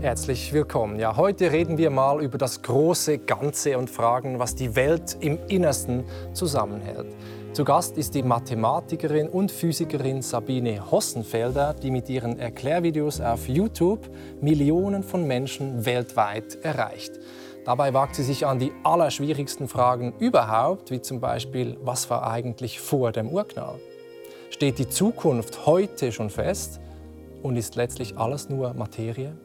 Herzlich willkommen. Ja, heute reden wir mal über das große Ganze und fragen, was die Welt im Innersten zusammenhält. Zu Gast ist die Mathematikerin und Physikerin Sabine Hossenfelder, die mit ihren Erklärvideos auf YouTube Millionen von Menschen weltweit erreicht. Dabei wagt sie sich an die allerschwierigsten Fragen überhaupt, wie zum Beispiel, was war eigentlich vor dem Urknall? Steht die Zukunft heute schon fest und ist letztlich alles nur Materie?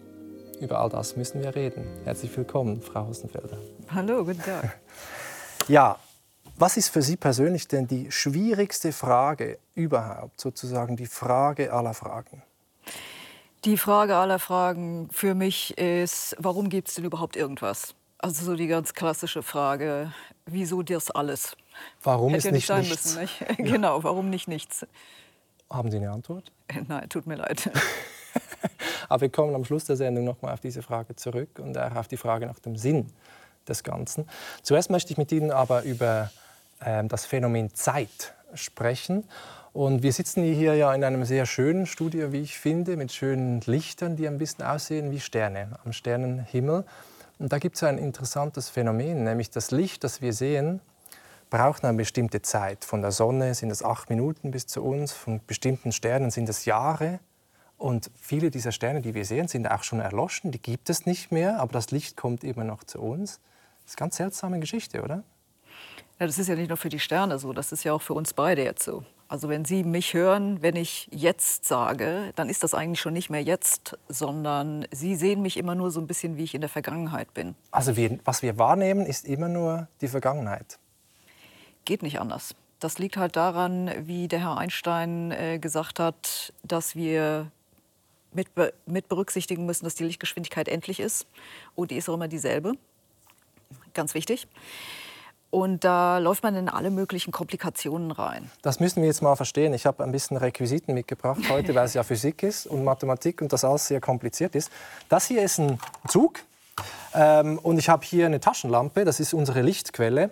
Über all das müssen wir reden. Herzlich willkommen, Frau Hossenfelder. Hallo, guten Tag. Ja, was ist für Sie persönlich denn die schwierigste Frage überhaupt, sozusagen die Frage aller Fragen? Die Frage aller Fragen für mich ist, warum gibt es denn überhaupt irgendwas? Also so die ganz klassische Frage, wieso das alles? Warum Hätte ist ja nicht sein nichts? müssen, nicht? Genau, warum nicht nichts? Haben Sie eine Antwort? Nein, tut mir leid. Aber wir kommen am Schluss der Sendung nochmal auf diese Frage zurück und auch auf die Frage nach dem Sinn des Ganzen. Zuerst möchte ich mit Ihnen aber über ähm, das Phänomen Zeit sprechen. Und wir sitzen hier ja in einem sehr schönen Studio, wie ich finde, mit schönen Lichtern, die ein bisschen aussehen wie Sterne am Sternenhimmel. Und da gibt es ein interessantes Phänomen, nämlich das Licht, das wir sehen, braucht eine bestimmte Zeit. Von der Sonne sind es acht Minuten bis zu uns, von bestimmten Sternen sind es Jahre. Und viele dieser Sterne, die wir sehen, sind auch schon erloschen, die gibt es nicht mehr, aber das Licht kommt immer noch zu uns. Das ist eine ganz seltsame Geschichte, oder? Ja, das ist ja nicht nur für die Sterne so, das ist ja auch für uns beide jetzt so. Also wenn Sie mich hören, wenn ich jetzt sage, dann ist das eigentlich schon nicht mehr jetzt, sondern Sie sehen mich immer nur so ein bisschen, wie ich in der Vergangenheit bin. Also wir, was wir wahrnehmen, ist immer nur die Vergangenheit. Geht nicht anders. Das liegt halt daran, wie der Herr Einstein äh, gesagt hat, dass wir mit, mit berücksichtigen müssen, dass die Lichtgeschwindigkeit endlich ist. Und die ist auch immer dieselbe. Ganz wichtig. Und da läuft man in alle möglichen Komplikationen rein. Das müssen wir jetzt mal verstehen. Ich habe ein bisschen Requisiten mitgebracht heute, weil es ja Physik ist und Mathematik und das alles sehr kompliziert ist. Das hier ist ein Zug ähm, und ich habe hier eine Taschenlampe. Das ist unsere Lichtquelle.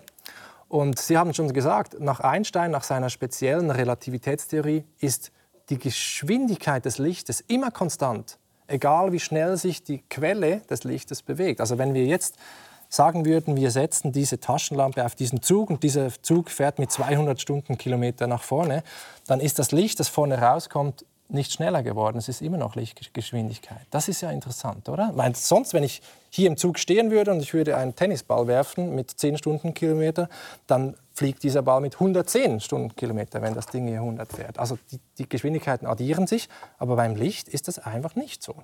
Und Sie haben schon gesagt, nach Einstein, nach seiner speziellen Relativitätstheorie, ist die Geschwindigkeit des Lichtes immer konstant, egal wie schnell sich die Quelle des Lichtes bewegt. Also wenn wir jetzt sagen würden, wir setzen diese Taschenlampe auf diesen Zug und dieser Zug fährt mit 200 Stundenkilometer nach vorne, dann ist das Licht, das vorne rauskommt, nicht schneller geworden. Es ist immer noch Lichtgeschwindigkeit. Das ist ja interessant, oder? Weil sonst, wenn ich hier im Zug stehen würde und ich würde einen Tennisball werfen mit 10 Stundenkilometer, dann fliegt dieser Ball mit 110 Stundenkilometer, wenn das Ding hier 100 fährt. Also die, die Geschwindigkeiten addieren sich, aber beim Licht ist das einfach nicht so.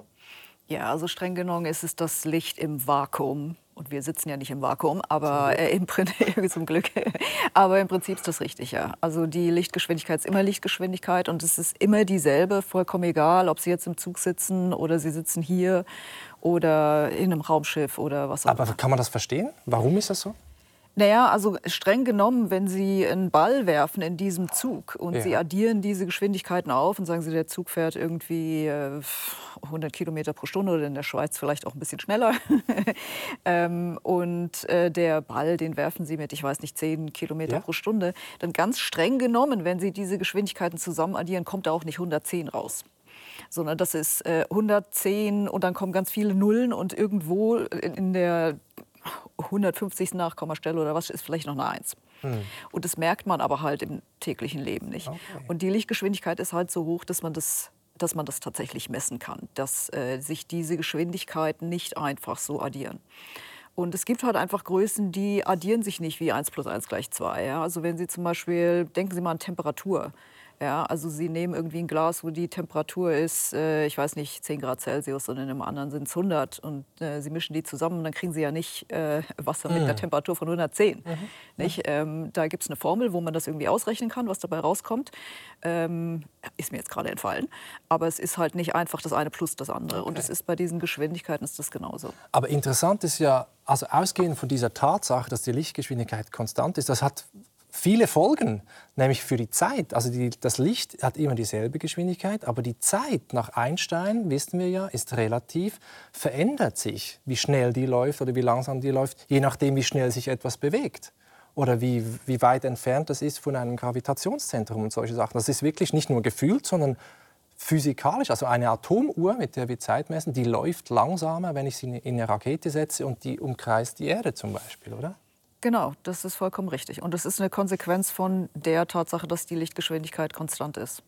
Ja, also streng genommen ist es das Licht im Vakuum. Und wir sitzen ja nicht im Vakuum, aber äh, im Prinzip, zum Glück. aber im Prinzip ist das richtig, ja. Also die Lichtgeschwindigkeit ist immer Lichtgeschwindigkeit und es ist immer dieselbe, vollkommen egal, ob Sie jetzt im Zug sitzen oder Sie sitzen hier oder in einem Raumschiff oder was auch immer. Aber kann man das verstehen? Warum ist das so? Naja, also streng genommen, wenn Sie einen Ball werfen in diesem Zug und Ja. Sie addieren diese Geschwindigkeiten auf und sagen Sie, der Zug fährt irgendwie äh, 100 Kilometer pro Stunde oder in der Schweiz vielleicht auch ein bisschen schneller. ähm, und äh, der Ball, den werfen Sie mit, ich weiß nicht, 10 Kilometer Ja. pro Stunde. Dann ganz streng genommen, wenn Sie diese Geschwindigkeiten zusammen addieren, kommt da auch nicht 110 raus sondern das ist äh, 110 und dann kommen ganz viele Nullen und irgendwo in in der 150. Nachkommastelle oder was ist vielleicht noch eine Eins. Und das merkt man aber halt im täglichen Leben nicht. Okay. Und die Lichtgeschwindigkeit ist halt so hoch, dass man das, dass man das tatsächlich messen kann, dass äh, sich diese Geschwindigkeiten nicht einfach so addieren. Und es gibt halt einfach Größen, die addieren sich nicht wie 1 plus 1 gleich 2. Ja? Also wenn Sie zum Beispiel, denken Sie mal an Temperatur. Ja, also Sie nehmen irgendwie ein Glas, wo die Temperatur ist, äh, ich weiß nicht, 10 Grad Celsius und in einem anderen sind es 100 und äh, Sie mischen die zusammen, dann kriegen Sie ja nicht äh, Wasser mit einer Temperatur von 110. Nicht? Ähm, da gibt es eine Formel, wo man das irgendwie ausrechnen kann, was dabei rauskommt. Ähm, ist mir jetzt gerade entfallen. Aber es ist halt nicht einfach das eine plus das andere. Und es ist bei diesen Geschwindigkeiten ist das genauso. Aber interessant ist ja, also ausgehend von dieser Tatsache, dass die Lichtgeschwindigkeit konstant ist, das hat viele Folgen, nämlich für die Zeit. Also die, das Licht hat immer dieselbe Geschwindigkeit, aber die Zeit nach Einstein, wissen wir ja, ist relativ, verändert sich, wie schnell die läuft oder wie langsam die läuft, je nachdem, wie schnell sich etwas bewegt. Oder wie, wie weit entfernt das ist von einem Gravitationszentrum und solche Sachen. Das ist wirklich nicht nur gefühlt, sondern physikalisch, also eine Atomuhr, mit der wir Zeit messen, die läuft langsamer, wenn ich sie in eine Rakete setze und die umkreist die Erde zum Beispiel, oder? Genau, das ist vollkommen richtig. Und das ist eine Konsequenz von der Tatsache, dass die Lichtgeschwindigkeit konstant ist.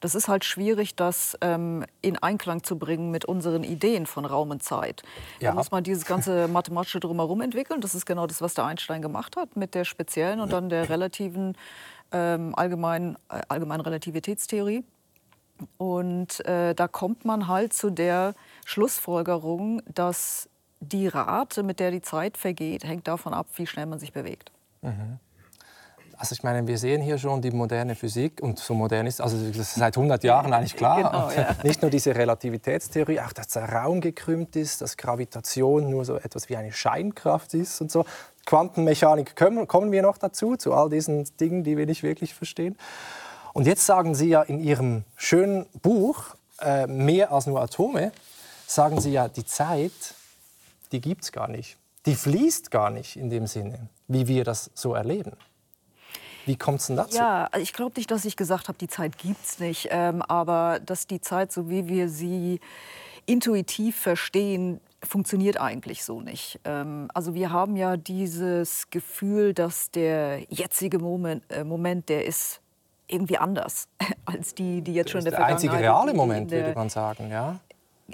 Das ist halt schwierig, das ähm, in Einklang zu bringen mit unseren Ideen von Raum und Zeit. Ja. Da muss man dieses ganze mathematische Drumherum entwickeln. Das ist genau das, was der Einstein gemacht hat mit der speziellen und dann der relativen ähm, allgemeinen, äh, allgemeinen Relativitätstheorie. Und äh, da kommt man halt zu der Schlussfolgerung, dass die Rate, mit der die Zeit vergeht, hängt davon ab, wie schnell man sich bewegt. Mhm. Also ich meine, wir sehen hier schon die moderne Physik und so modern ist, also das ist seit 100 Jahren eigentlich klar. Genau, ja. Nicht nur diese Relativitätstheorie, auch dass der Raum gekrümmt ist, dass Gravitation nur so etwas wie eine Scheinkraft ist und so. Quantenmechanik kommen wir noch dazu, zu all diesen Dingen, die wir nicht wirklich verstehen. Und jetzt sagen Sie ja in Ihrem schönen Buch, äh, mehr als nur Atome, sagen Sie ja, die Zeit die gibt es gar nicht. Die fließt gar nicht in dem Sinne, wie wir das so erleben. Wie kommt es denn dazu? Ja, ich glaube nicht, dass ich gesagt habe, die Zeit gibt es nicht. Ähm, aber dass die Zeit, so wie wir sie intuitiv verstehen, funktioniert eigentlich so nicht. Ähm, also wir haben ja dieses Gefühl, dass der jetzige Moment, äh, Moment der ist irgendwie anders als die, die jetzt schon in der, der Vergangenheit... Der einzige reale Moment, würde man sagen, ja?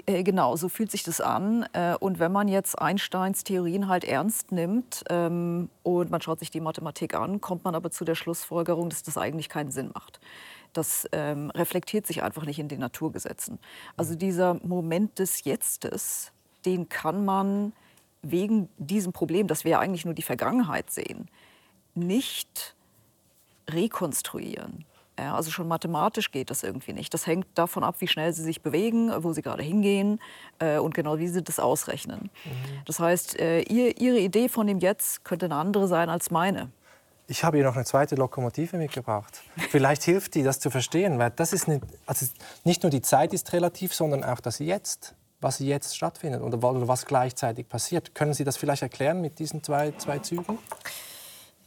Äh, genau, so fühlt sich das an. Äh, und wenn man jetzt Einsteins Theorien halt ernst nimmt ähm, und man schaut sich die Mathematik an, kommt man aber zu der Schlussfolgerung, dass das eigentlich keinen Sinn macht. Das ähm, reflektiert sich einfach nicht in den Naturgesetzen. Also dieser Moment des Jetztes, den kann man wegen diesem Problem, dass wir ja eigentlich nur die Vergangenheit sehen, nicht rekonstruieren. Ja, also schon mathematisch geht das irgendwie nicht. Das hängt davon ab, wie schnell sie sich bewegen, wo sie gerade hingehen äh, und genau wie sie das ausrechnen. Mhm. Das heißt, äh, ihr, Ihre Idee von dem Jetzt könnte eine andere sein als meine. Ich habe hier noch eine zweite Lokomotive mitgebracht. Vielleicht hilft die, das zu verstehen, weil das ist nicht, also nicht nur die Zeit ist relativ, sondern auch das Jetzt, was jetzt stattfindet oder was gleichzeitig passiert. Können Sie das vielleicht erklären mit diesen zwei, zwei Zügen?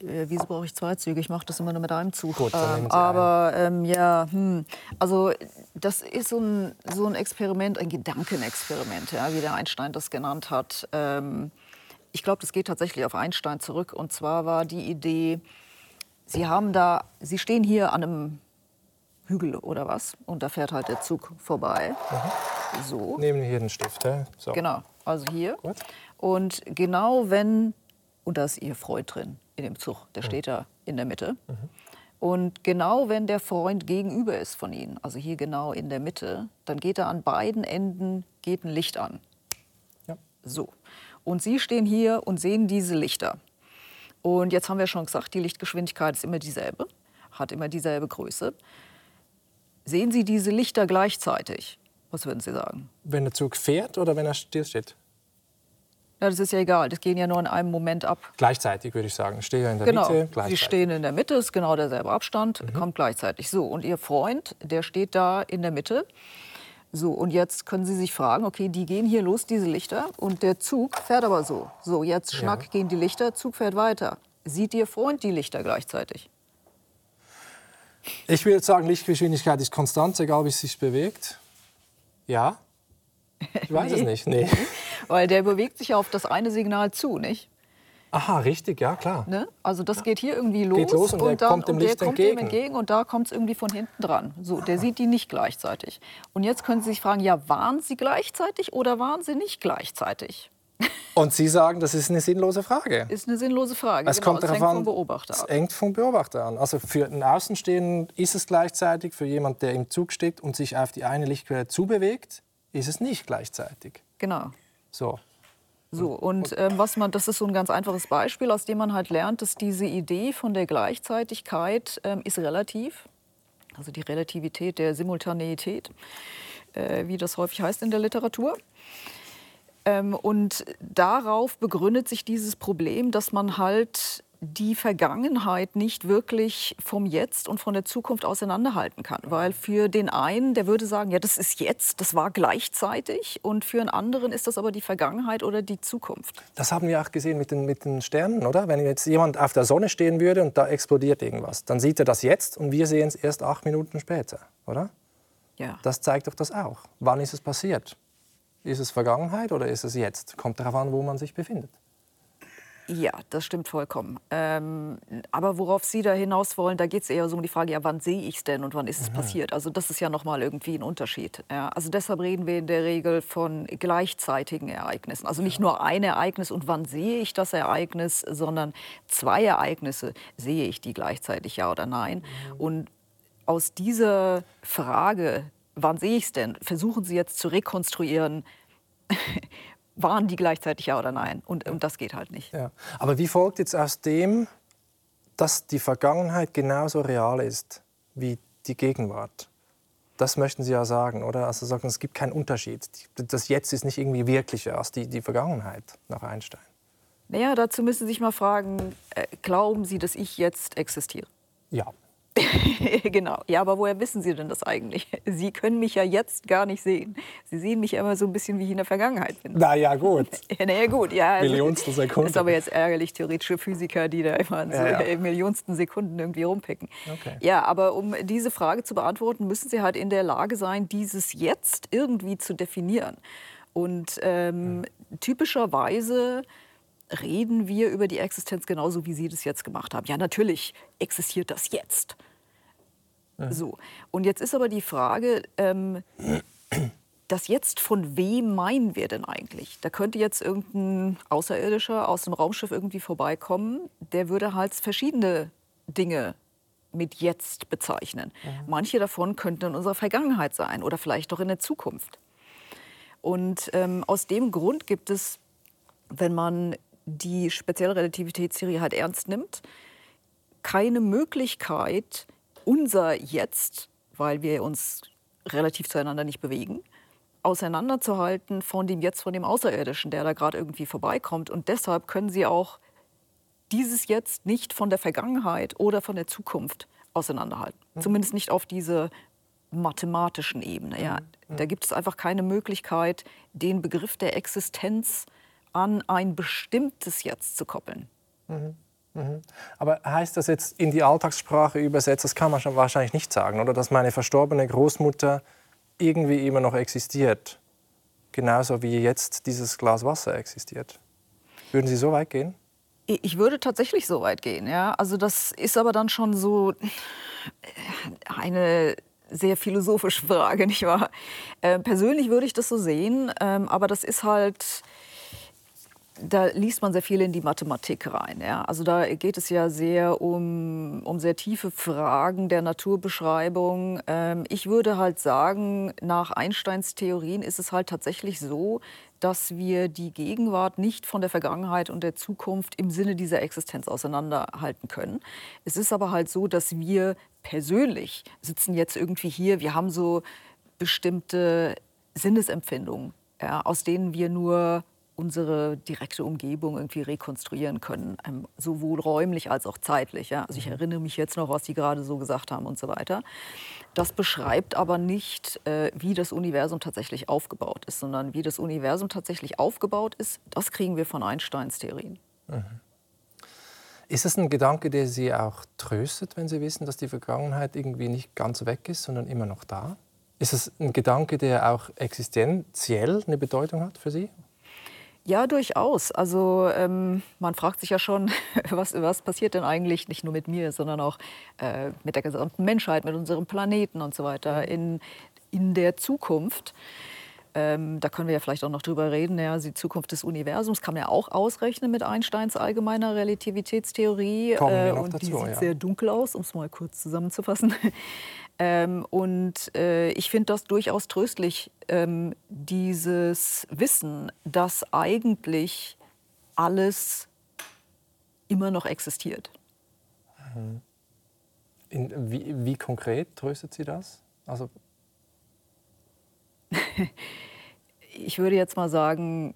Äh, wieso brauche ich zwei Züge? Ich mache das immer nur mit einem Zug. Gut, ähm, aber ähm, ja, hm. also das ist so ein, so ein Experiment, ein Gedankenexperiment, ja, wie der Einstein das genannt hat. Ähm, ich glaube, das geht tatsächlich auf Einstein zurück. Und zwar war die Idee, Sie haben da, Sie stehen hier an einem Hügel oder was und da fährt halt der Zug vorbei. Mhm. So. Nehmen wir hier den Stift. Ja? So. Genau, also hier. Gut. Und genau wenn, und da ist Ihr Freund drin, in dem Zug. Der steht da in der Mitte. Mhm. Und genau wenn der Freund gegenüber ist von Ihnen, also hier genau in der Mitte, dann geht da an beiden Enden geht ein Licht an. Ja. So. Und Sie stehen hier und sehen diese Lichter. Und jetzt haben wir schon gesagt, die Lichtgeschwindigkeit ist immer dieselbe, hat immer dieselbe Größe. Sehen Sie diese Lichter gleichzeitig? Was würden Sie sagen? Wenn der Zug fährt oder wenn er stillsteht? Ja, das ist ja egal. Das gehen ja nur in einem Moment ab. Gleichzeitig würde ich sagen. Ich stehe ja in der genau. Mitte. Sie stehen in der Mitte, ist genau derselbe Abstand, mhm. kommt gleichzeitig. So, und Ihr Freund, der steht da in der Mitte. So, und jetzt können Sie sich fragen, okay, die gehen hier los, diese Lichter, und der Zug fährt aber so. So, jetzt schnack ja. gehen die Lichter, Zug fährt weiter. Sieht Ihr Freund die Lichter gleichzeitig? Ich würde sagen, Lichtgeschwindigkeit ist konstant, egal wie es sich bewegt. Ja. Ich weiß nee. es nicht. Nee. Weil der bewegt sich ja auf das eine Signal zu, nicht? Aha, richtig, ja klar. Ne? Also das geht hier irgendwie los, geht los und, und, dann, kommt dem, und Licht kommt entgegen. dem entgegen und da kommt es irgendwie von hinten dran. So, der sieht die nicht gleichzeitig. Und jetzt können Sie sich fragen, ja, waren sie gleichzeitig oder waren sie nicht gleichzeitig? Und Sie sagen, das ist eine sinnlose Frage. Ist eine sinnlose Frage. Es genau, kommt darauf an, vom Beobachter Es hängt vom Beobachter an. Also für einen Außenstehenden ist es gleichzeitig, für jemanden, der im Zug steht und sich auf die eine Lichtquelle zubewegt, ist es nicht gleichzeitig. Genau. So. So, und ähm, was man, das ist so ein ganz einfaches Beispiel, aus dem man halt lernt, dass diese Idee von der Gleichzeitigkeit ähm, ist relativ, also die Relativität der Simultaneität, äh, wie das häufig heißt in der Literatur. Ähm, und darauf begründet sich dieses Problem, dass man halt die Vergangenheit nicht wirklich vom Jetzt und von der Zukunft auseinanderhalten kann. Weil für den einen, der würde sagen, ja, das ist jetzt, das war gleichzeitig. Und für einen anderen ist das aber die Vergangenheit oder die Zukunft. Das haben wir auch gesehen mit den, mit den Sternen, oder? Wenn jetzt jemand auf der Sonne stehen würde und da explodiert irgendwas, dann sieht er das jetzt und wir sehen es erst acht Minuten später, oder? Ja. Das zeigt doch das auch. Wann ist es passiert? Ist es Vergangenheit oder ist es jetzt? Kommt darauf an, wo man sich befindet. Ja, das stimmt vollkommen. Ähm, aber worauf Sie da hinaus wollen, da geht es eher so um die Frage, ja, wann sehe ich es denn und wann ist es passiert? Also das ist ja nochmal irgendwie ein Unterschied. Ja, also deshalb reden wir in der Regel von gleichzeitigen Ereignissen. Also nicht nur ein Ereignis und wann sehe ich das Ereignis, sondern zwei Ereignisse, sehe ich die gleichzeitig, ja oder nein? Mhm. Und aus dieser Frage, wann sehe ich es denn, versuchen Sie jetzt zu rekonstruieren, waren die gleichzeitig ja oder nein? Und, und das geht halt nicht. Ja. Aber wie folgt jetzt aus dem, dass die Vergangenheit genauso real ist wie die Gegenwart? Das möchten Sie ja sagen, oder? Also sagen, es gibt keinen Unterschied. Das Jetzt ist nicht irgendwie wirklicher als die, die Vergangenheit nach Einstein. Naja, dazu müssen Sie sich mal fragen, äh, glauben Sie, dass ich jetzt existiere? Ja. genau. Ja, aber woher wissen Sie denn das eigentlich? Sie können mich ja jetzt gar nicht sehen. Sie sehen mich ja immer so ein bisschen, wie ich in der Vergangenheit bin. Na ja, gut. Na ja, gut, ja. Also, Millionstel Sekunde. Ist aber jetzt ärgerlich, theoretische Physiker, die da immer in so ja, ja. Millionsten Sekunden irgendwie rumpicken. Okay. Ja, aber um diese Frage zu beantworten, müssen Sie halt in der Lage sein, dieses Jetzt irgendwie zu definieren. Und ähm, hm. typischerweise reden wir über die Existenz genauso, wie Sie das jetzt gemacht haben. Ja, natürlich existiert das jetzt. Ja. So. Und jetzt ist aber die Frage, ähm, das jetzt von wem meinen wir denn eigentlich? Da könnte jetzt irgendein Außerirdischer aus dem Raumschiff irgendwie vorbeikommen, der würde halt verschiedene Dinge mit jetzt bezeichnen. Ja. Manche davon könnten in unserer Vergangenheit sein oder vielleicht auch in der Zukunft. Und ähm, aus dem Grund gibt es, wenn man die spezielle Relativitätstheorie halt ernst nimmt, keine Möglichkeit, unser Jetzt, weil wir uns relativ zueinander nicht bewegen, auseinanderzuhalten von dem Jetzt, von dem Außerirdischen, der da gerade irgendwie vorbeikommt. Und deshalb können sie auch dieses Jetzt nicht von der Vergangenheit oder von der Zukunft auseinanderhalten. Mhm. Zumindest nicht auf diese mathematischen Ebene. Ja. Mhm. Da gibt es einfach keine Möglichkeit, den Begriff der Existenz an ein bestimmtes Jetzt zu koppeln. Mhm. Mhm. Aber heißt das jetzt in die Alltagssprache übersetzt, das kann man wahrscheinlich nicht sagen, oder dass meine verstorbene Großmutter irgendwie immer noch existiert, genauso wie jetzt dieses Glas Wasser existiert? Würden Sie so weit gehen? Ich würde tatsächlich so weit gehen, ja. Also das ist aber dann schon so eine sehr philosophische Frage, nicht wahr? Äh, persönlich würde ich das so sehen, ähm, aber das ist halt da liest man sehr viel in die Mathematik rein. Ja? Also da geht es ja sehr um, um sehr tiefe Fragen der Naturbeschreibung. Ähm, ich würde halt sagen, nach Einsteins Theorien ist es halt tatsächlich so, dass wir die Gegenwart nicht von der Vergangenheit und der Zukunft im Sinne dieser Existenz auseinanderhalten können. Es ist aber halt so, dass wir persönlich sitzen jetzt irgendwie hier, wir haben so bestimmte Sinnesempfindungen, ja, aus denen wir nur unsere direkte Umgebung irgendwie rekonstruieren können, ähm, sowohl räumlich als auch zeitlich. Ja? Also ich mhm. erinnere mich jetzt noch, was Sie gerade so gesagt haben und so weiter. Das beschreibt aber nicht, äh, wie das Universum tatsächlich aufgebaut ist, sondern wie das Universum tatsächlich aufgebaut ist, das kriegen wir von Einsteins Theorien. Mhm. Ist es ein Gedanke, der Sie auch tröstet, wenn Sie wissen, dass die Vergangenheit irgendwie nicht ganz weg ist, sondern immer noch da? Ist es ein Gedanke, der auch existenziell eine Bedeutung hat für Sie? Ja, durchaus. Also ähm, man fragt sich ja schon, was, was passiert denn eigentlich nicht nur mit mir, sondern auch äh, mit der gesamten Menschheit, mit unserem Planeten und so weiter in, in der Zukunft. Ähm, da können wir ja vielleicht auch noch drüber reden. Ja, die Zukunft des Universums kann man ja auch ausrechnen mit Einsteins allgemeiner Relativitätstheorie. Kommen wir äh, und dazu, die sieht ja. sehr dunkel aus, um es mal kurz zusammenzufassen. Ähm, und äh, ich finde das durchaus tröstlich, ähm, dieses Wissen, dass eigentlich alles immer noch existiert. Mhm. In, wie, wie, konkret tröstet Sie das? Also ich würde jetzt mal sagen,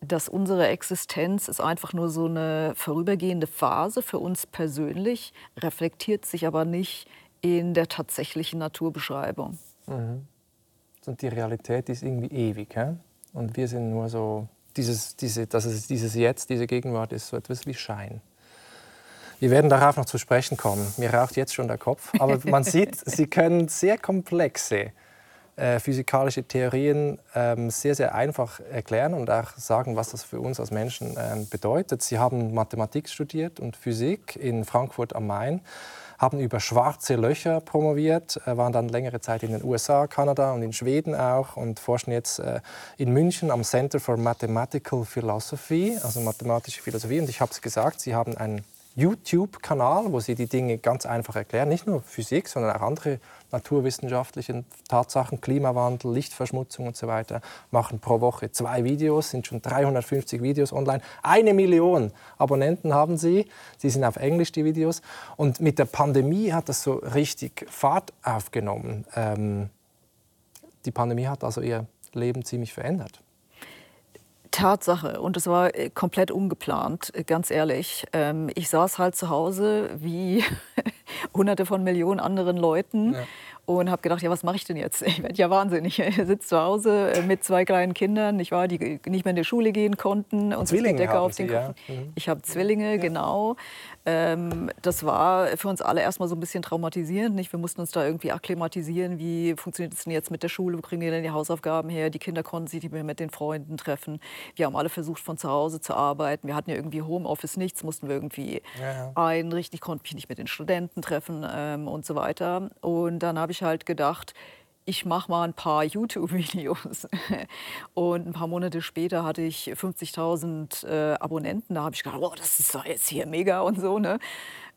dass unsere Existenz ist einfach nur so eine vorübergehende Phase für uns persönlich, reflektiert sich aber nicht in der tatsächlichen Naturbeschreibung. Mhm. Und die Realität ist irgendwie ewig. He? Und wir sind nur so, dieses, diese, dass es dieses Jetzt, diese Gegenwart ist so etwas wie Schein. Wir werden darauf noch zu sprechen kommen. Mir raucht jetzt schon der Kopf. Aber man sieht, Sie können sehr komplexe äh, physikalische Theorien ähm, sehr, sehr einfach erklären und auch sagen, was das für uns als Menschen ähm, bedeutet. Sie haben Mathematik studiert und Physik in Frankfurt am Main haben über schwarze Löcher promoviert, äh, waren dann längere Zeit in den USA, Kanada und in Schweden auch und forschen jetzt äh, in München am Center for Mathematical Philosophy, also mathematische Philosophie. Und ich habe es gesagt, sie haben einen YouTube-Kanal, wo sie die Dinge ganz einfach erklären, nicht nur Physik, sondern auch andere naturwissenschaftliche Tatsachen, Klimawandel, Lichtverschmutzung und so weiter, machen pro Woche zwei Videos, sind schon 350 Videos online. Eine Million Abonnenten haben sie, sie sind auf Englisch die Videos. Und mit der Pandemie hat das so richtig Fahrt aufgenommen. Ähm, die Pandemie hat also ihr Leben ziemlich verändert. Tatsache. Und es war äh, komplett ungeplant, äh, ganz ehrlich. Ähm, ich saß halt zu Hause wie hunderte von Millionen anderen Leuten. Ja und habe gedacht, ja, was mache ich denn jetzt? Ich werde ja wahnsinnig. Ich sitze zu Hause äh, mit zwei kleinen Kindern, nicht wahr, die nicht mehr in die Schule gehen konnten. Und Zwillinge Decke auf den Sie, ja. Mhm. Ich habe Zwillinge, ja. genau. Ähm, das war für uns alle erstmal so ein bisschen traumatisierend. Nicht? Wir mussten uns da irgendwie akklimatisieren. Wie funktioniert es denn jetzt mit der Schule? Wo kriegen wir denn die Hausaufgaben her? Die Kinder konnten sich nicht mehr mit den Freunden treffen. Wir haben alle versucht, von zu Hause zu arbeiten. Wir hatten ja irgendwie Homeoffice nichts, mussten wir irgendwie ja, ja. einrichten. Ich konnte mich nicht mit den Studenten treffen ähm, und so weiter. Und dann habe ich halt gedacht, ich mache mal ein paar YouTube-Videos. Und ein paar Monate später hatte ich 50.000 äh, Abonnenten. Da habe ich gedacht, oh, das ist doch jetzt hier mega und so. Ne?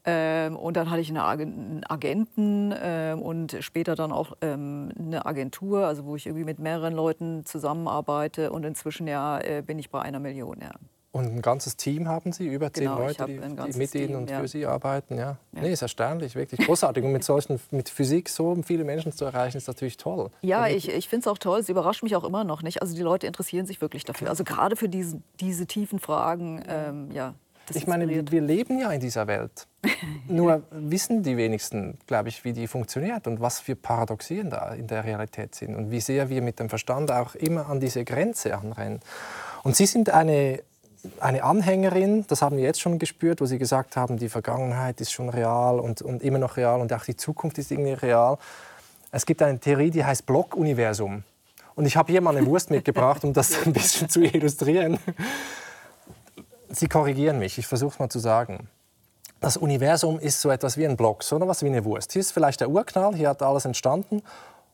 Ähm, und dann hatte ich einen Agenten ähm, und später dann auch ähm, eine Agentur, also wo ich irgendwie mit mehreren Leuten zusammenarbeite. Und inzwischen ja äh, bin ich bei einer Million. Ja. Und ein ganzes Team haben Sie, über zehn genau, Leute, die, die, mit Ihnen und ja. für Sie arbeiten. Ja. ja. Nee, ist erstaunlich, wirklich großartig. und mit solchen, mit Physik so viele Menschen zu erreichen, ist natürlich toll. Ja, ich, ich finde es auch toll. Es überrascht mich auch immer noch nicht. Also die Leute interessieren sich wirklich dafür. Also gerade für diese, diese tiefen Fragen, ähm, ja. ich meine, wir leben ja in dieser Welt. Nur wissen die wenigsten, glaube ich, wie die funktioniert und was für Paradoxien da in der Realität sind und wie sehr wir mit dem Verstand auch immer an diese Grenze anrennen. Und Sie sind eine eine Anhängerin, das haben wir jetzt schon gespürt, wo Sie gesagt haben, die Vergangenheit ist schon real und, und immer noch real und auch die Zukunft ist irgendwie real. Es gibt eine Theorie, die heißt Blockuniversum. Und ich habe hier mal eine Wurst mitgebracht, um das ein bisschen zu illustrieren. Sie korrigieren mich, ich versuche es mal zu sagen. Das Universum ist so etwas wie ein Block, so etwas wie eine Wurst. Hier ist vielleicht der Urknall, hier hat alles entstanden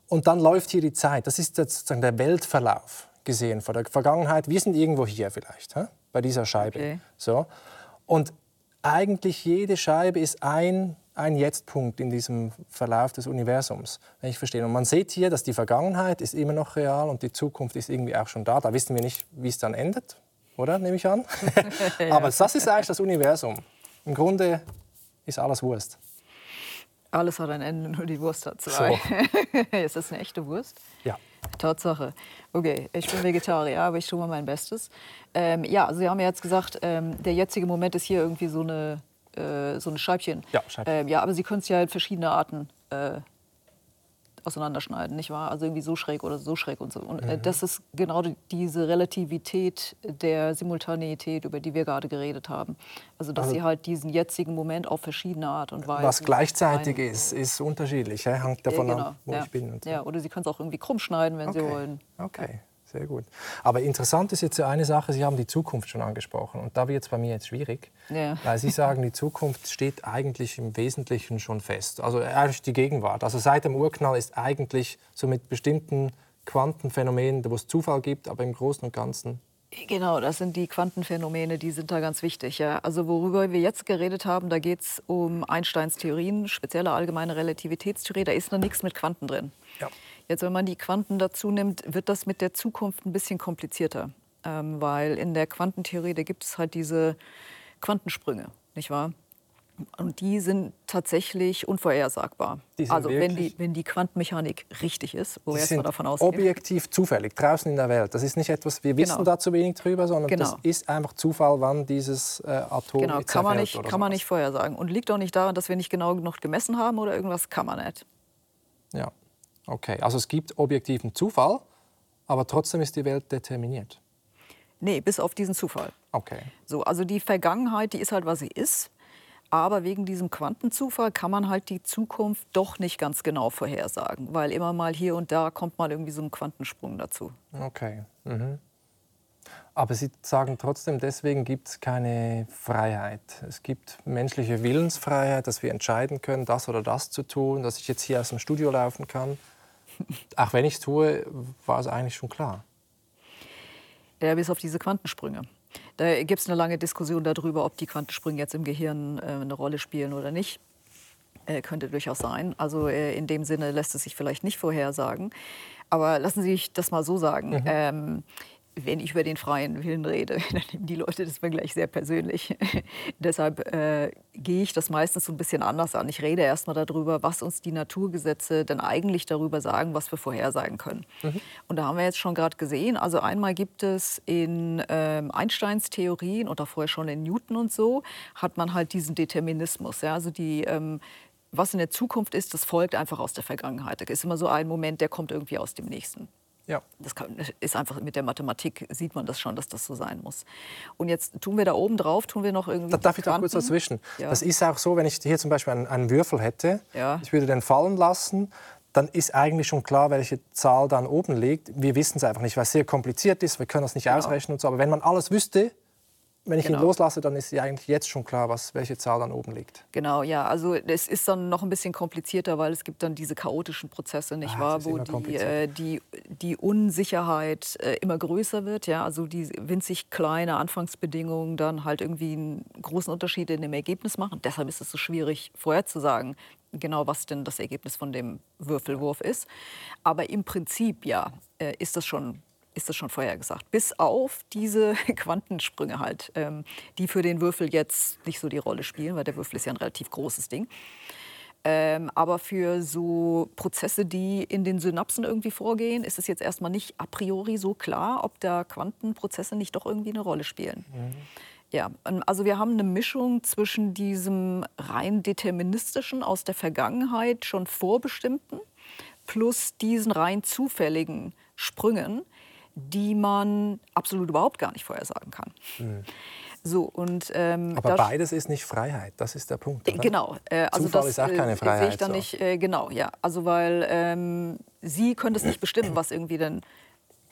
und dann läuft hier die Zeit. Das ist sozusagen der Weltverlauf gesehen vor der Vergangenheit. Wir sind irgendwo hier vielleicht. Hä? Bei dieser Scheibe. Okay. So. Und eigentlich jede Scheibe ist ein, ein Jetztpunkt in diesem Verlauf des Universums, wenn ich verstehe. Und man sieht hier, dass die Vergangenheit ist immer noch real und die Zukunft ist irgendwie auch schon da. Da wissen wir nicht, wie es dann endet, oder? Nehme ich an. Aber das ist eigentlich das Universum. Im Grunde ist alles Wurst. Alles hat ein Ende, nur die Wurst hat zwei. So. ist das eine echte Wurst? Ja. Tatsache. Okay, ich bin Vegetarier, aber ich tue mal mein Bestes. Ähm, ja, also Sie haben ja jetzt gesagt, ähm, der jetzige Moment ist hier irgendwie so eine, äh, so ein Scheibchen. Ja, Scheibchen. Ähm, ja, aber Sie können es ja in verschiedene Arten äh, auseinanderschneiden, nicht wahr? Also irgendwie so schräg oder so schräg und so. Und mhm. das ist genau diese Relativität der Simultaneität, über die wir gerade geredet haben. Also dass also, sie halt diesen jetzigen Moment auf verschiedene Art und Weise. Was gleichzeitig ist, ist unterschiedlich, hängt davon ja, genau. ab, wo ja. ich bin. So. Ja, oder Sie können es auch irgendwie krumm schneiden, wenn okay. Sie wollen. Okay. Sehr gut. Aber interessant ist jetzt eine Sache, Sie haben die Zukunft schon angesprochen. Und da wird es bei mir jetzt schwierig, ja. weil Sie sagen, die Zukunft steht eigentlich im Wesentlichen schon fest. Also eigentlich die Gegenwart. Also seit dem Urknall ist eigentlich so mit bestimmten Quantenphänomenen, wo es Zufall gibt, aber im Großen und Ganzen Genau, das sind die Quantenphänomene, die sind da ganz wichtig. Ja. Also worüber wir jetzt geredet haben, da geht es um Einsteins Theorien, spezielle allgemeine Relativitätstheorie, da ist noch nichts mit Quanten drin. Ja. Jetzt, wenn man die Quanten dazu nimmt, wird das mit der Zukunft ein bisschen komplizierter. Ähm, weil in der Quantentheorie, da gibt es halt diese Quantensprünge, nicht wahr? Und die sind tatsächlich unvorhersagbar. Sind also wenn die, wenn die Quantenmechanik richtig ist, wo wir erstmal davon ausgehen. Objektiv zufällig, draußen in der Welt. Das ist nicht etwas, wir wissen genau. da zu wenig drüber, sondern genau. das ist einfach Zufall, wann dieses äh, Atom Genau, kann man nicht, kann man nicht vorhersagen. Und liegt auch nicht daran, dass wir nicht genau genug gemessen haben oder irgendwas, kann man nicht. Ja. Okay, also es gibt objektiven Zufall, aber trotzdem ist die Welt determiniert. Nee, bis auf diesen Zufall. Okay. So, also die Vergangenheit, die ist halt, was sie ist. Aber wegen diesem Quantenzufall kann man halt die Zukunft doch nicht ganz genau vorhersagen, weil immer mal hier und da kommt mal irgendwie so ein Quantensprung dazu. Okay. Mhm. Aber Sie sagen trotzdem, deswegen gibt es keine Freiheit. Es gibt menschliche Willensfreiheit, dass wir entscheiden können, das oder das zu tun, dass ich jetzt hier aus dem Studio laufen kann. Auch wenn ich es tue, war es eigentlich schon klar. Ja, bis auf diese Quantensprünge. Da gibt es eine lange Diskussion darüber, ob die Quantensprünge jetzt im Gehirn äh, eine Rolle spielen oder nicht. Äh, könnte durchaus sein. Also äh, in dem Sinne lässt es sich vielleicht nicht vorhersagen. Aber lassen Sie sich das mal so sagen. Mhm. Ähm, wenn ich über den freien Willen rede, dann nehmen die Leute das mir gleich sehr persönlich. Deshalb äh, gehe ich das meistens so ein bisschen anders an. Ich rede erstmal darüber, was uns die Naturgesetze denn eigentlich darüber sagen, was wir vorhersagen können. Mhm. Und da haben wir jetzt schon gerade gesehen, also einmal gibt es in ähm, Einsteins Theorien oder vorher schon in Newton und so, hat man halt diesen Determinismus. Ja? Also die ähm, was in der Zukunft ist, das folgt einfach aus der Vergangenheit. Da ist immer so ein Moment, der kommt irgendwie aus dem nächsten. Ja. Das ist einfach mit der Mathematik sieht man das schon, dass das so sein muss. Und jetzt tun wir da oben drauf, tun wir noch irgendwie. darf ich da kurz dazwischen? Ja. Das ist auch so, wenn ich hier zum Beispiel einen, einen Würfel hätte, ja. ich würde den fallen lassen, dann ist eigentlich schon klar, welche Zahl dann oben liegt. Wir wissen es einfach nicht, weil es sehr kompliziert ist. Wir können das nicht genau. ausrechnen und so. Aber wenn man alles wüsste, wenn ich genau. ihn loslasse, dann ist ja eigentlich jetzt schon klar, was, welche Zahl dann oben liegt. Genau, ja. Also es ist dann noch ein bisschen komplizierter, weil es gibt dann diese chaotischen Prozesse, nicht ah, wahr, wo die, äh, die, die Unsicherheit äh, immer größer wird. Ja? Also die winzig kleine Anfangsbedingungen dann halt irgendwie einen großen Unterschied in dem Ergebnis machen. Deshalb ist es so schwierig vorherzusagen, genau was denn das Ergebnis von dem Würfelwurf ist. Aber im Prinzip ja, äh, ist das schon ist das schon vorher gesagt. Bis auf diese Quantensprünge halt, ähm, die für den Würfel jetzt nicht so die Rolle spielen, weil der Würfel ist ja ein relativ großes Ding. Ähm, aber für so Prozesse, die in den Synapsen irgendwie vorgehen, ist es jetzt erstmal nicht a priori so klar, ob da Quantenprozesse nicht doch irgendwie eine Rolle spielen. Mhm. Ja, ähm, also wir haben eine Mischung zwischen diesem rein deterministischen aus der Vergangenheit schon vorbestimmten plus diesen rein zufälligen Sprüngen, die man absolut überhaupt gar nicht vorhersagen kann. Mhm. So, und, ähm, Aber beides ist nicht Freiheit, das ist der Punkt. Oder? Genau. Äh, also Zufall das, ist auch keine Freiheit. Äh, sehe ich dann so. nicht, äh, genau, ja. Also weil ähm, Sie können es nicht bestimmen, was irgendwie denn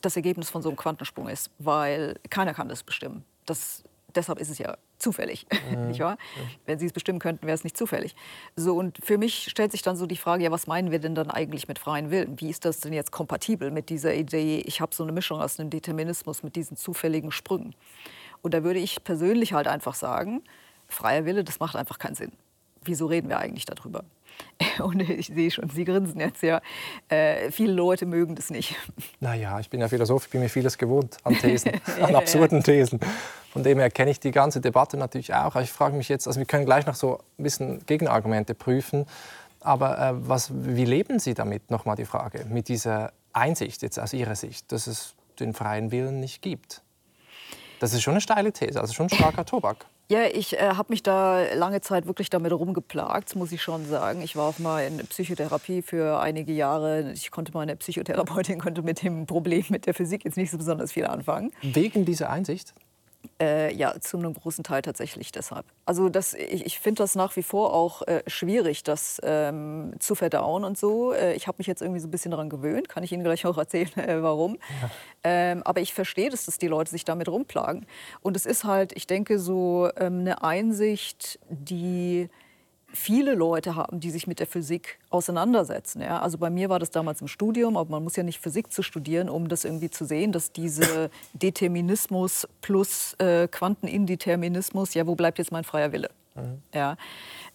das Ergebnis von so einem Quantensprung ist, weil keiner kann das bestimmen. Das deshalb ist es ja zufällig, mhm. nicht wahr? Wenn Sie es bestimmen könnten, wäre es nicht zufällig. So, und für mich stellt sich dann so die Frage, ja, was meinen wir denn dann eigentlich mit freien Willen? Wie ist das denn jetzt kompatibel mit dieser Idee, ich habe so eine Mischung aus einem Determinismus mit diesen zufälligen Sprüngen? Und da würde ich persönlich halt einfach sagen, freier Wille, das macht einfach keinen Sinn. Wieso reden wir eigentlich darüber? Und ich sehe schon, Sie grinsen jetzt ja. Äh, viele Leute mögen das nicht. Naja, ich bin ja Philosoph, ich bin mir vieles gewohnt an Thesen, an absurden Thesen. Von dem her kenne ich die ganze Debatte natürlich auch. Aber ich frage mich jetzt, also wir können gleich noch so ein bisschen Gegenargumente prüfen. Aber äh, was, wie leben Sie damit, nochmal die Frage, mit dieser Einsicht jetzt aus Ihrer Sicht, dass es den freien Willen nicht gibt? Das ist schon eine steile These, also schon ein starker Tobak. Ja, ich äh, habe mich da lange Zeit wirklich damit rumgeplagt, muss ich schon sagen. Ich war auch mal in Psychotherapie für einige Jahre. Ich konnte meine Psychotherapeutin konnte mit dem Problem mit der Physik jetzt nicht so besonders viel anfangen. Wegen dieser Einsicht? Äh, ja, zu einem großen Teil tatsächlich deshalb. Also das, ich, ich finde das nach wie vor auch äh, schwierig, das ähm, zu verdauen und so. Äh, ich habe mich jetzt irgendwie so ein bisschen daran gewöhnt, kann ich Ihnen gleich auch erzählen, äh, warum. Ja. Ähm, aber ich verstehe, dass, dass die Leute sich damit rumplagen. Und es ist halt, ich denke, so ähm, eine Einsicht, die viele Leute haben, die sich mit der Physik auseinandersetzen. Ja? Also bei mir war das damals im Studium, aber man muss ja nicht Physik zu studieren, um das irgendwie zu sehen, dass diese Determinismus plus äh, Quantenindeterminismus, ja, wo bleibt jetzt mein freier Wille? Mhm. Ja?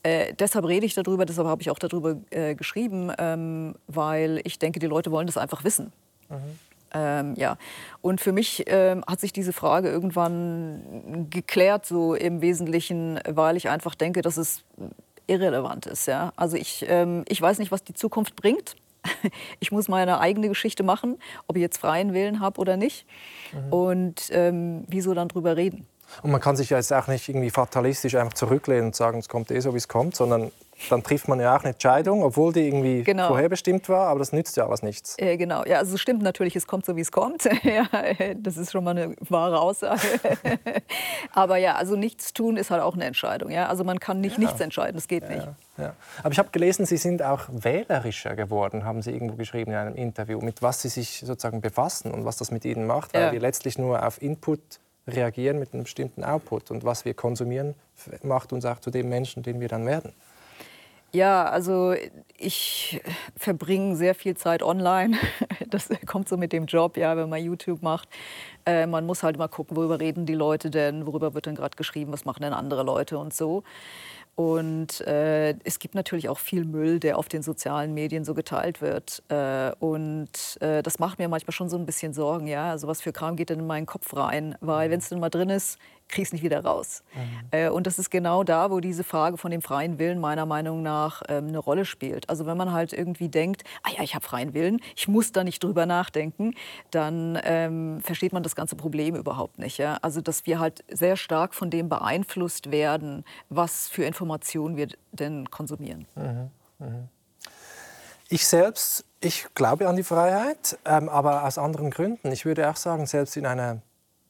Äh, deshalb rede ich darüber, deshalb habe ich auch darüber äh, geschrieben, ähm, weil ich denke, die Leute wollen das einfach wissen. Mhm. Ähm, ja. Und für mich ähm, hat sich diese Frage irgendwann geklärt, so im Wesentlichen, weil ich einfach denke, dass es irrelevant ist. Ja? Also ich, ähm, ich weiß nicht, was die Zukunft bringt. Ich muss meine eigene Geschichte machen, ob ich jetzt freien Willen habe oder nicht. Mhm. Und ähm, wieso dann drüber reden? Und man kann sich ja jetzt auch nicht irgendwie fatalistisch einfach zurücklehnen und sagen, es kommt eh so, wie es kommt, sondern dann trifft man ja auch eine Entscheidung, obwohl die irgendwie genau. vorherbestimmt war, aber das nützt ja alles nichts. Äh, genau, ja, also stimmt natürlich, es kommt so, wie es kommt. ja, das ist schon mal eine wahre Aussage. aber ja, also nichts tun ist halt auch eine Entscheidung. Ja? Also man kann nicht ja. nichts entscheiden, das geht ja, nicht. Ja. Aber ich habe gelesen, Sie sind auch wählerischer geworden, haben Sie irgendwo geschrieben in einem Interview, mit was Sie sich sozusagen befassen und was das mit Ihnen macht, weil wir letztlich nur auf Input reagieren mit einem bestimmten Output und was wir konsumieren, macht uns auch zu dem Menschen, den wir dann werden. Ja, also ich verbringe sehr viel Zeit online. Das kommt so mit dem Job, ja, wenn man YouTube macht. Äh, man muss halt mal gucken, worüber reden die Leute denn, worüber wird denn gerade geschrieben, was machen denn andere Leute und so. Und äh, es gibt natürlich auch viel Müll, der auf den sozialen Medien so geteilt wird. Äh, und äh, das macht mir manchmal schon so ein bisschen Sorgen. Ja? Also was für Kram geht denn in meinen Kopf rein? Weil wenn es dann mal drin ist, kriege es nicht wieder raus. Mhm. Äh, und das ist genau da, wo diese Frage von dem freien Willen meiner Meinung nach ähm, eine Rolle spielt. Also wenn man halt irgendwie denkt, ah ja, ich habe freien Willen, ich muss da nicht drüber nachdenken, dann ähm, versteht man das ganze Problem überhaupt nicht. Ja? Also dass wir halt sehr stark von dem beeinflusst werden, was für Informationen wir denn konsumieren. Mhm. Mhm. Ich selbst, ich glaube an die Freiheit, ähm, aber aus anderen Gründen. Ich würde auch sagen, selbst in einer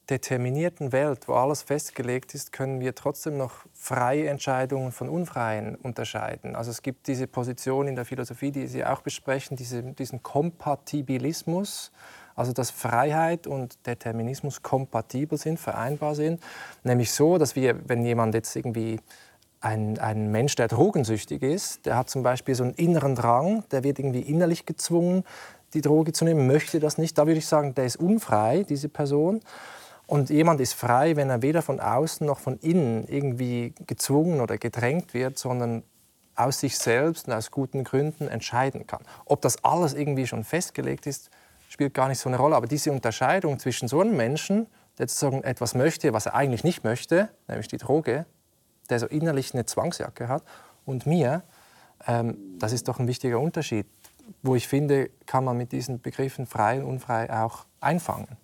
determinierten Welt, wo alles festgelegt ist, können wir trotzdem noch freie Entscheidungen von unfreien unterscheiden. Also es gibt diese Position in der Philosophie, die Sie auch besprechen, diese, diesen Kompatibilismus, also dass Freiheit und Determinismus kompatibel sind, vereinbar sind. Nämlich so, dass wir, wenn jemand jetzt irgendwie ein, ein Mensch, der drogensüchtig ist, der hat zum Beispiel so einen inneren Drang, der wird irgendwie innerlich gezwungen, die Droge zu nehmen, möchte das nicht. Da würde ich sagen, der ist unfrei, diese Person. Und jemand ist frei, wenn er weder von außen noch von innen irgendwie gezwungen oder gedrängt wird, sondern aus sich selbst und aus guten Gründen entscheiden kann. Ob das alles irgendwie schon festgelegt ist, spielt gar nicht so eine Rolle. Aber diese Unterscheidung zwischen so einem Menschen, der sozusagen etwas möchte, was er eigentlich nicht möchte, nämlich die Droge, der so innerlich eine Zwangsjacke hat, und mir, ähm, das ist doch ein wichtiger Unterschied, wo ich finde, kann man mit diesen Begriffen frei und unfrei auch einfangen.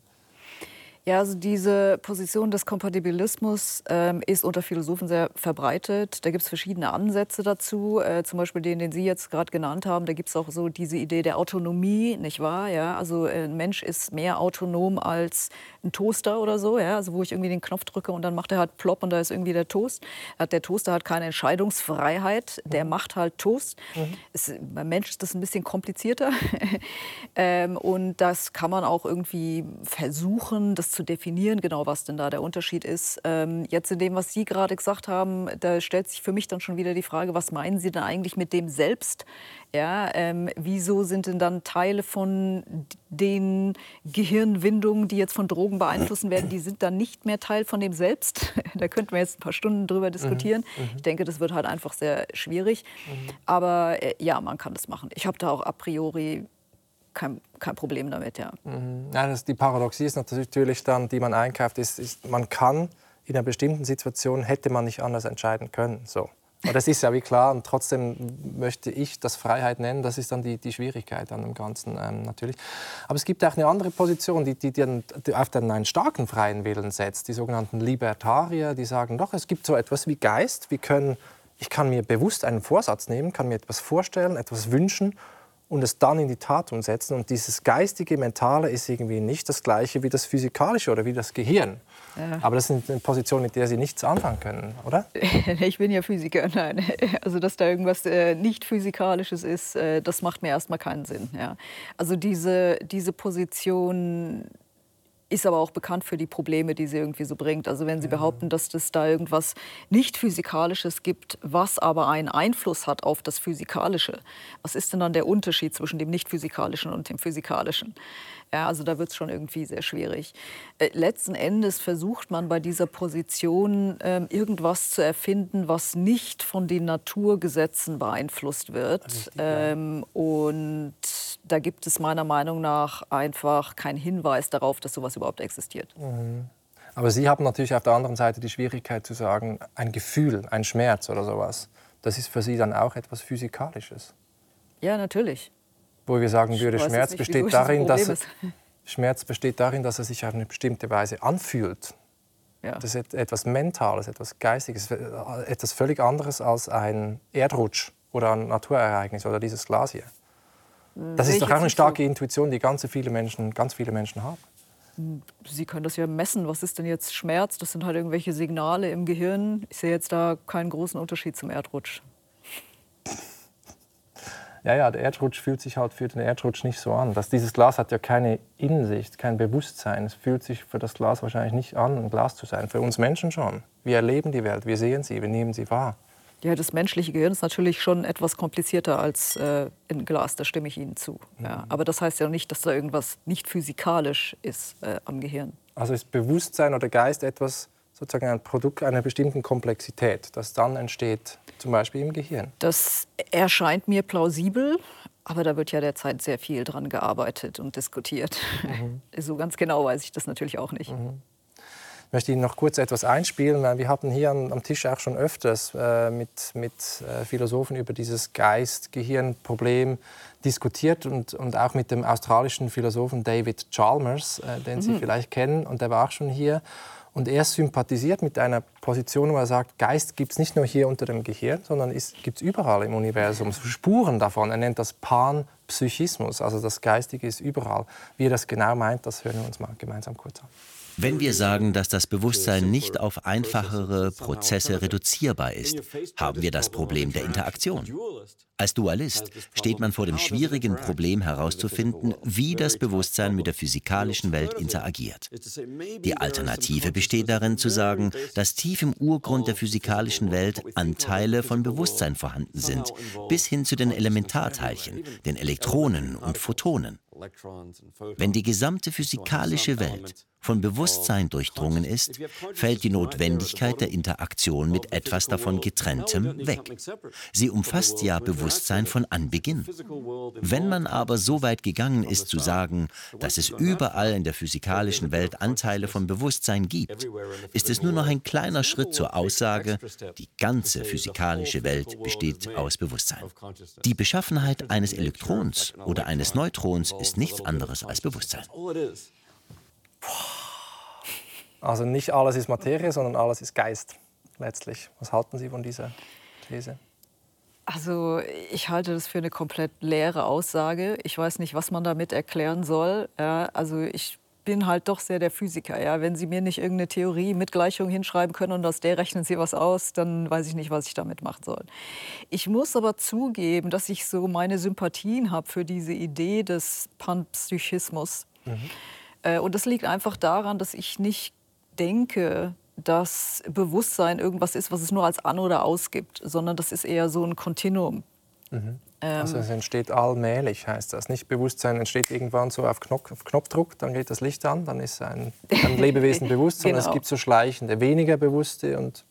Ja, also diese Position des Kompatibilismus ähm, ist unter Philosophen sehr verbreitet. Da gibt es verschiedene Ansätze dazu, äh, zum Beispiel den, den Sie jetzt gerade genannt haben. Da gibt es auch so diese Idee der Autonomie, nicht wahr? Ja, also äh, ein Mensch ist mehr autonom als ein Toaster oder so, ja, also wo ich irgendwie den Knopf drücke und dann macht er halt plopp und da ist irgendwie der Toast. Der Toaster hat keine Entscheidungsfreiheit, der mhm. macht halt Toast. Mhm. Es, beim Mensch ist das ein bisschen komplizierter ähm, und das kann man auch irgendwie versuchen, das zu definieren, genau was denn da der Unterschied ist. Ähm, jetzt in dem, was Sie gerade gesagt haben, da stellt sich für mich dann schon wieder die Frage, was meinen Sie denn eigentlich mit dem Selbst? Ja, ähm, wieso sind denn dann Teile von den Gehirnwindungen, die jetzt von Drogen beeinflussen werden, die sind dann nicht mehr Teil von dem Selbst? da könnten wir jetzt ein paar Stunden drüber diskutieren. Mhm. mhm. Ich denke, das wird halt einfach sehr schwierig. Mhm. Aber äh, ja, man kann das machen. Ich habe da auch a priori kein, kein Problem damit, ja. Mhm. ja das, die Paradoxie ist natürlich dann, die man einkauft, ist, ist, man kann in einer bestimmten Situation hätte man nicht anders entscheiden können. So. Und das ist ja wie klar und trotzdem möchte ich das Freiheit nennen. Das ist dann die, die Schwierigkeit an dem Ganzen ähm, natürlich. Aber es gibt auch eine andere Position, die, die, die auf den einen starken freien Willen setzt. Die sogenannten Libertarier, die sagen, doch, es gibt so etwas wie Geist. Wir können, ich kann mir bewusst einen Vorsatz nehmen, kann mir etwas vorstellen, etwas wünschen und es dann in die Tat umsetzen. Und dieses geistige, mentale ist irgendwie nicht das gleiche wie das physikalische oder wie das Gehirn. Ja. Aber das sind eine Position, mit der Sie nichts anfangen können, oder? Ich bin ja Physiker, nein. Also dass da irgendwas äh, nicht physikalisches ist, äh, das macht mir erstmal keinen Sinn. Ja. Also diese, diese Position ist aber auch bekannt für die Probleme, die sie irgendwie so bringt. Also wenn Sie ja. behaupten, dass es da irgendwas nicht Physikalisches gibt, was aber einen Einfluss hat auf das Physikalische, was ist denn dann der Unterschied zwischen dem Nicht-Physikalischen und dem Physikalischen? Ja, also da wird es schon irgendwie sehr schwierig. Äh, letzten Endes versucht man bei dieser Position ähm, irgendwas zu erfinden, was nicht von den Naturgesetzen beeinflusst wird. Richtig, ähm, Und da gibt es meiner Meinung nach einfach keinen Hinweis darauf, dass sowas überhaupt existiert. Mhm. Aber Sie haben natürlich auf der anderen Seite die Schwierigkeit zu sagen, ein Gefühl, ein Schmerz oder sowas, das ist für Sie dann auch etwas Physikalisches. Ja, natürlich wo wir sagen würde, Schmerz, nicht, besteht darin, dass, Schmerz besteht darin, dass er sich auf eine bestimmte Weise anfühlt. Ja. Das ist etwas Mentales, etwas Geistiges, etwas völlig anderes als ein Erdrutsch oder ein Naturereignis oder dieses Glas hier. Das ist doch auch eine starke Intuition, die ganz viele Menschen, ganz viele Menschen haben. Sie können das ja messen. Was ist denn jetzt Schmerz? Das sind halt irgendwelche Signale im Gehirn. Ich sehe jetzt da keinen großen Unterschied zum Erdrutsch. Ja, ja, der Erdrutsch fühlt sich halt für den Erdrutsch nicht so an. Das, dieses Glas hat ja keine Innensicht, kein Bewusstsein. Es fühlt sich für das Glas wahrscheinlich nicht an, ein Glas zu sein. Für uns Menschen schon. Wir erleben die Welt, wir sehen sie, wir nehmen sie wahr. Ja, das menschliche Gehirn ist natürlich schon etwas komplizierter als äh, ein Glas, da stimme ich Ihnen zu. Mhm. Ja, aber das heißt ja nicht, dass da irgendwas nicht physikalisch ist äh, am Gehirn. Also ist Bewusstsein oder Geist etwas, sozusagen ein Produkt einer bestimmten Komplexität, das dann entsteht, zum Beispiel im Gehirn? Das erscheint mir plausibel. Aber da wird ja derzeit sehr viel dran gearbeitet und diskutiert. Mhm. So ganz genau weiß ich das natürlich auch nicht. Mhm. Ich möchte Ihnen noch kurz etwas einspielen. Wir hatten hier am Tisch auch schon öfters äh, mit, mit äh, Philosophen über dieses Geist-Gehirn-Problem diskutiert und, und auch mit dem australischen Philosophen David Chalmers, äh, den Sie mhm. vielleicht kennen, und der war auch schon hier. Und er sympathisiert mit einer Position, wo er sagt, Geist gibt es nicht nur hier unter dem Gehirn, sondern gibt es überall im Universum. Spuren davon. Er nennt das Panpsychismus, also das Geistige ist überall. Wie er das genau meint, das hören wir uns mal gemeinsam kurz an. Wenn wir sagen, dass das Bewusstsein nicht auf einfachere Prozesse reduzierbar ist, haben wir das Problem der Interaktion. Als Dualist steht man vor dem schwierigen Problem herauszufinden, wie das Bewusstsein mit der physikalischen Welt interagiert. Die Alternative besteht darin zu sagen, dass tief im Urgrund der physikalischen Welt Anteile von Bewusstsein vorhanden sind, bis hin zu den Elementarteilchen, den Elektronen und Photonen. Wenn die gesamte physikalische Welt von Bewusstsein durchdrungen ist, fällt die Notwendigkeit der Interaktion mit etwas davon getrenntem weg. Sie umfasst ja Bewusstsein von Anbeginn. Wenn man aber so weit gegangen ist zu sagen, dass es überall in der physikalischen Welt Anteile von Bewusstsein gibt, ist es nur noch ein kleiner Schritt zur Aussage, die ganze physikalische Welt besteht aus Bewusstsein. Die Beschaffenheit eines Elektrons oder eines Neutrons ist nichts anderes als Bewusstsein. Also nicht alles ist Materie, sondern alles ist Geist letztlich. Was halten Sie von dieser These? Also ich halte das für eine komplett leere Aussage. Ich weiß nicht, was man damit erklären soll. Ja, also ich bin halt doch sehr der Physiker. Ja. Wenn Sie mir nicht irgendeine Theorie mit Gleichung hinschreiben können und aus der rechnen Sie was aus, dann weiß ich nicht, was ich damit machen soll. Ich muss aber zugeben, dass ich so meine Sympathien habe für diese Idee des Panpsychismus. Mhm. Äh, und das liegt einfach daran, dass ich nicht denke, dass Bewusstsein irgendwas ist, was es nur als an oder aus gibt, sondern das ist eher so ein Kontinuum. Mhm. Ähm, also es entsteht allmählich, heißt das. Nicht Bewusstsein entsteht irgendwann so auf, Knopf, auf Knopfdruck, dann geht das Licht an, dann ist ein, ein Lebewesen bewusst, sondern genau. es gibt so schleichende, weniger bewusste und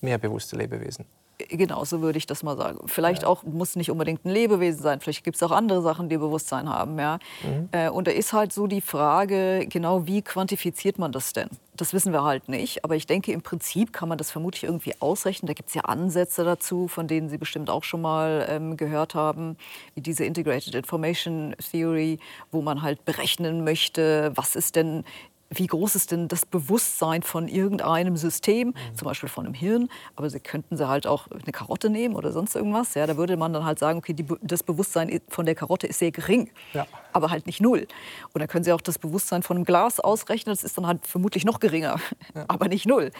mehr bewusste Lebewesen. Genau, so würde ich das mal sagen. Vielleicht ja. auch, muss nicht unbedingt ein Lebewesen sein, vielleicht gibt es auch andere Sachen, die Bewusstsein haben. Ja? Mhm. Äh, und da ist halt so die Frage, genau wie quantifiziert man das denn? Das wissen wir halt nicht, aber ich denke, im Prinzip kann man das vermutlich irgendwie ausrechnen. Da gibt es ja Ansätze dazu, von denen Sie bestimmt auch schon mal ähm, gehört haben, wie diese Integrated Information Theory, wo man halt berechnen möchte, was ist denn wie groß ist denn das Bewusstsein von irgendeinem System, mhm. zum Beispiel von einem Hirn, aber sie könnten sie halt auch eine Karotte nehmen oder sonst irgendwas. Ja, da würde man dann halt sagen, okay, die, das Bewusstsein von der Karotte ist sehr gering, ja. aber halt nicht null. Und dann können sie auch das Bewusstsein von einem Glas ausrechnen, das ist dann halt vermutlich noch geringer, ja. aber nicht null.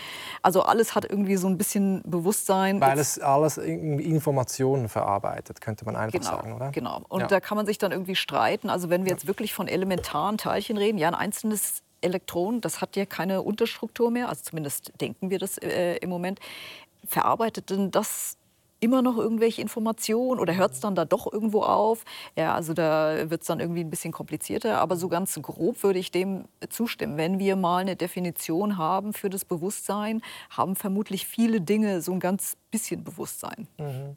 Also alles hat irgendwie so ein bisschen Bewusstsein. Weil es alles Informationen verarbeitet, könnte man einfach genau, sagen, oder? Genau. Und ja. da kann man sich dann irgendwie streiten. Also wenn wir jetzt wirklich von elementaren Teilchen reden, ja, ein einzelnes Elektron, das hat ja keine Unterstruktur mehr, also zumindest denken wir das äh, im Moment. Verarbeitet denn das immer noch irgendwelche Informationen oder hört es dann da doch irgendwo auf? Ja, also da wird es dann irgendwie ein bisschen komplizierter, aber so ganz grob würde ich dem zustimmen. Wenn wir mal eine Definition haben für das Bewusstsein, haben vermutlich viele Dinge so ein ganz bisschen Bewusstsein. Mhm.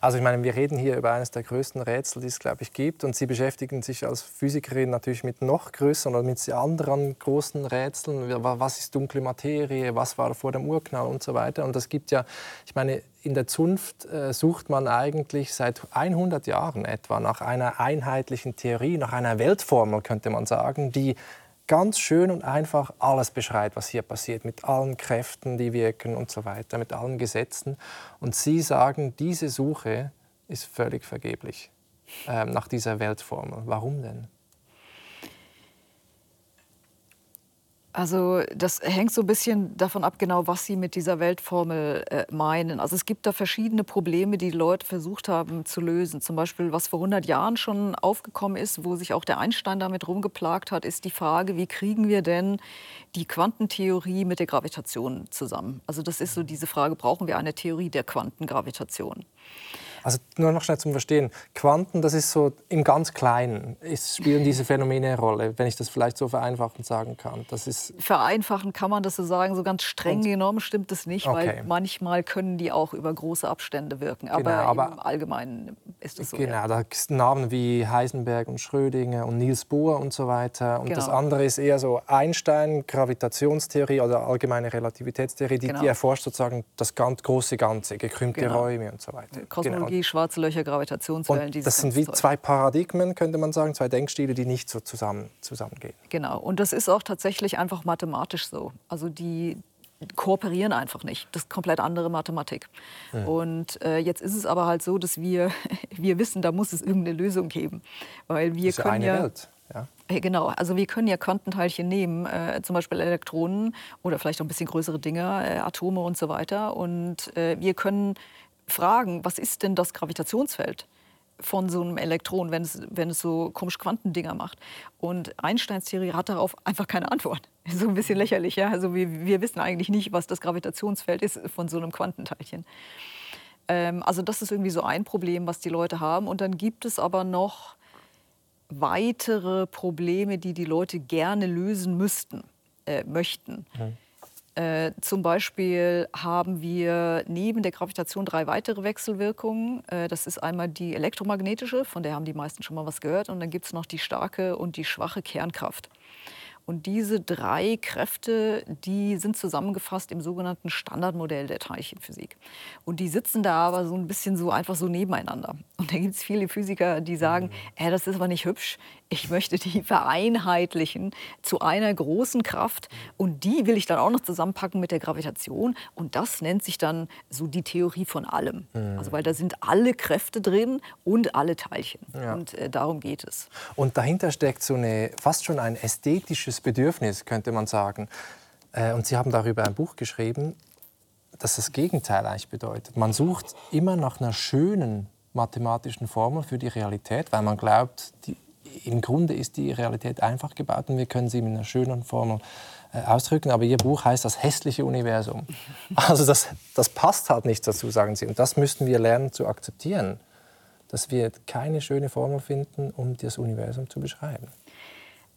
Also ich meine, wir reden hier über eines der größten Rätsel, die es, glaube ich, gibt. Und Sie beschäftigen sich als Physikerin natürlich mit noch größeren oder mit anderen großen Rätseln. Was ist dunkle Materie? Was war vor dem Urknall und so weiter? Und das gibt ja, ich meine, in der Zunft äh, sucht man eigentlich seit 100 Jahren etwa nach einer einheitlichen Theorie, nach einer Weltformel, könnte man sagen, die ganz schön und einfach alles beschreibt, was hier passiert, mit allen Kräften, die wirken und so weiter, mit allen Gesetzen. Und Sie sagen, diese Suche ist völlig vergeblich ähm, nach dieser Weltformel. Warum denn? Also das hängt so ein bisschen davon ab, genau was Sie mit dieser Weltformel äh, meinen. Also es gibt da verschiedene Probleme, die, die Leute versucht haben zu lösen. Zum Beispiel, was vor 100 Jahren schon aufgekommen ist, wo sich auch der Einstein damit rumgeplagt hat, ist die Frage, wie kriegen wir denn die Quantentheorie mit der Gravitation zusammen? Also das ist so diese Frage, brauchen wir eine Theorie der Quantengravitation? Also nur noch schnell zum Verstehen. Quanten, das ist so im ganz Kleinen. Es spielen diese Phänomene eine Rolle, wenn ich das vielleicht so vereinfachend sagen kann. Das ist Vereinfachen kann man das so sagen. So ganz streng genommen stimmt es nicht, okay. weil manchmal können die auch über große Abstände wirken. Aber, genau, aber im Allgemeinen ist es so. Genau, ja. da gibt Namen wie Heisenberg und Schrödinger und Niels Bohr und so weiter. Und genau. das andere ist eher so Einstein, Gravitationstheorie oder allgemeine Relativitätstheorie, die, genau. die erforscht sozusagen das ganz große Ganze, gekrümmte genau. Räume und so weiter. Kosmologie Kosmologie, schwarze Löcher, Gravitationswellen. Und das sind wie zwei Paradigmen, könnte man sagen, zwei Denkstile, die nicht so zusammen, zusammengehen. Genau. Und das ist auch tatsächlich einfach mathematisch so. Also die kooperieren einfach nicht. Das ist komplett andere Mathematik. Ja. Und äh, jetzt ist es aber halt so, dass wir, wir wissen, da muss es irgendeine Lösung geben. Weil wir das ist können ja, eine Welt. Ja. Genau, also wir können ja Quantenteilchen nehmen, äh, zum Beispiel Elektronen oder vielleicht auch ein bisschen größere Dinge, äh, Atome und so weiter. Und äh, wir können fragen, was ist denn das Gravitationsfeld von so einem Elektron, wenn es, wenn es so komisch Quantendinger macht. Und Einsteins Theorie hat darauf einfach keine Antwort. So ein bisschen lächerlich, ja. Also wir, wir wissen eigentlich nicht, was das Gravitationsfeld ist von so einem Quantenteilchen. Ähm, also das ist irgendwie so ein Problem, was die Leute haben. Und dann gibt es aber noch weitere Probleme, die die Leute gerne lösen müssten, äh, möchten. Mhm. Äh, zum Beispiel haben wir neben der Gravitation drei weitere Wechselwirkungen. Äh, das ist einmal die elektromagnetische, von der haben die meisten schon mal was gehört. Und dann gibt es noch die starke und die schwache Kernkraft. Und diese drei Kräfte, die sind zusammengefasst im sogenannten Standardmodell der Teilchenphysik. Und die sitzen da aber so ein bisschen so einfach so nebeneinander. Und da gibt es viele Physiker, die sagen, äh, das ist aber nicht hübsch. Ich möchte die vereinheitlichen zu einer großen Kraft. Und die will ich dann auch noch zusammenpacken mit der Gravitation. Und das nennt sich dann so die Theorie von allem. Mhm. Also weil da sind alle Kräfte drin und alle Teilchen. Ja. Und äh, darum geht es. Und dahinter steckt so eine fast schon ein ästhetisches Bedürfnis, könnte man sagen. Äh, und Sie haben darüber ein Buch geschrieben, das das Gegenteil eigentlich bedeutet. Man sucht immer nach einer schönen mathematischen Formel für die Realität, weil man glaubt, die, im Grunde ist die Realität einfach gebaut und wir können sie mit einer schönen Formel äh, ausdrücken. Aber Ihr Buch heißt das hässliche Universum. Also das, das passt halt nicht dazu, sagen Sie. Und das müssten wir lernen zu akzeptieren, dass wir keine schöne Formel finden, um das Universum zu beschreiben.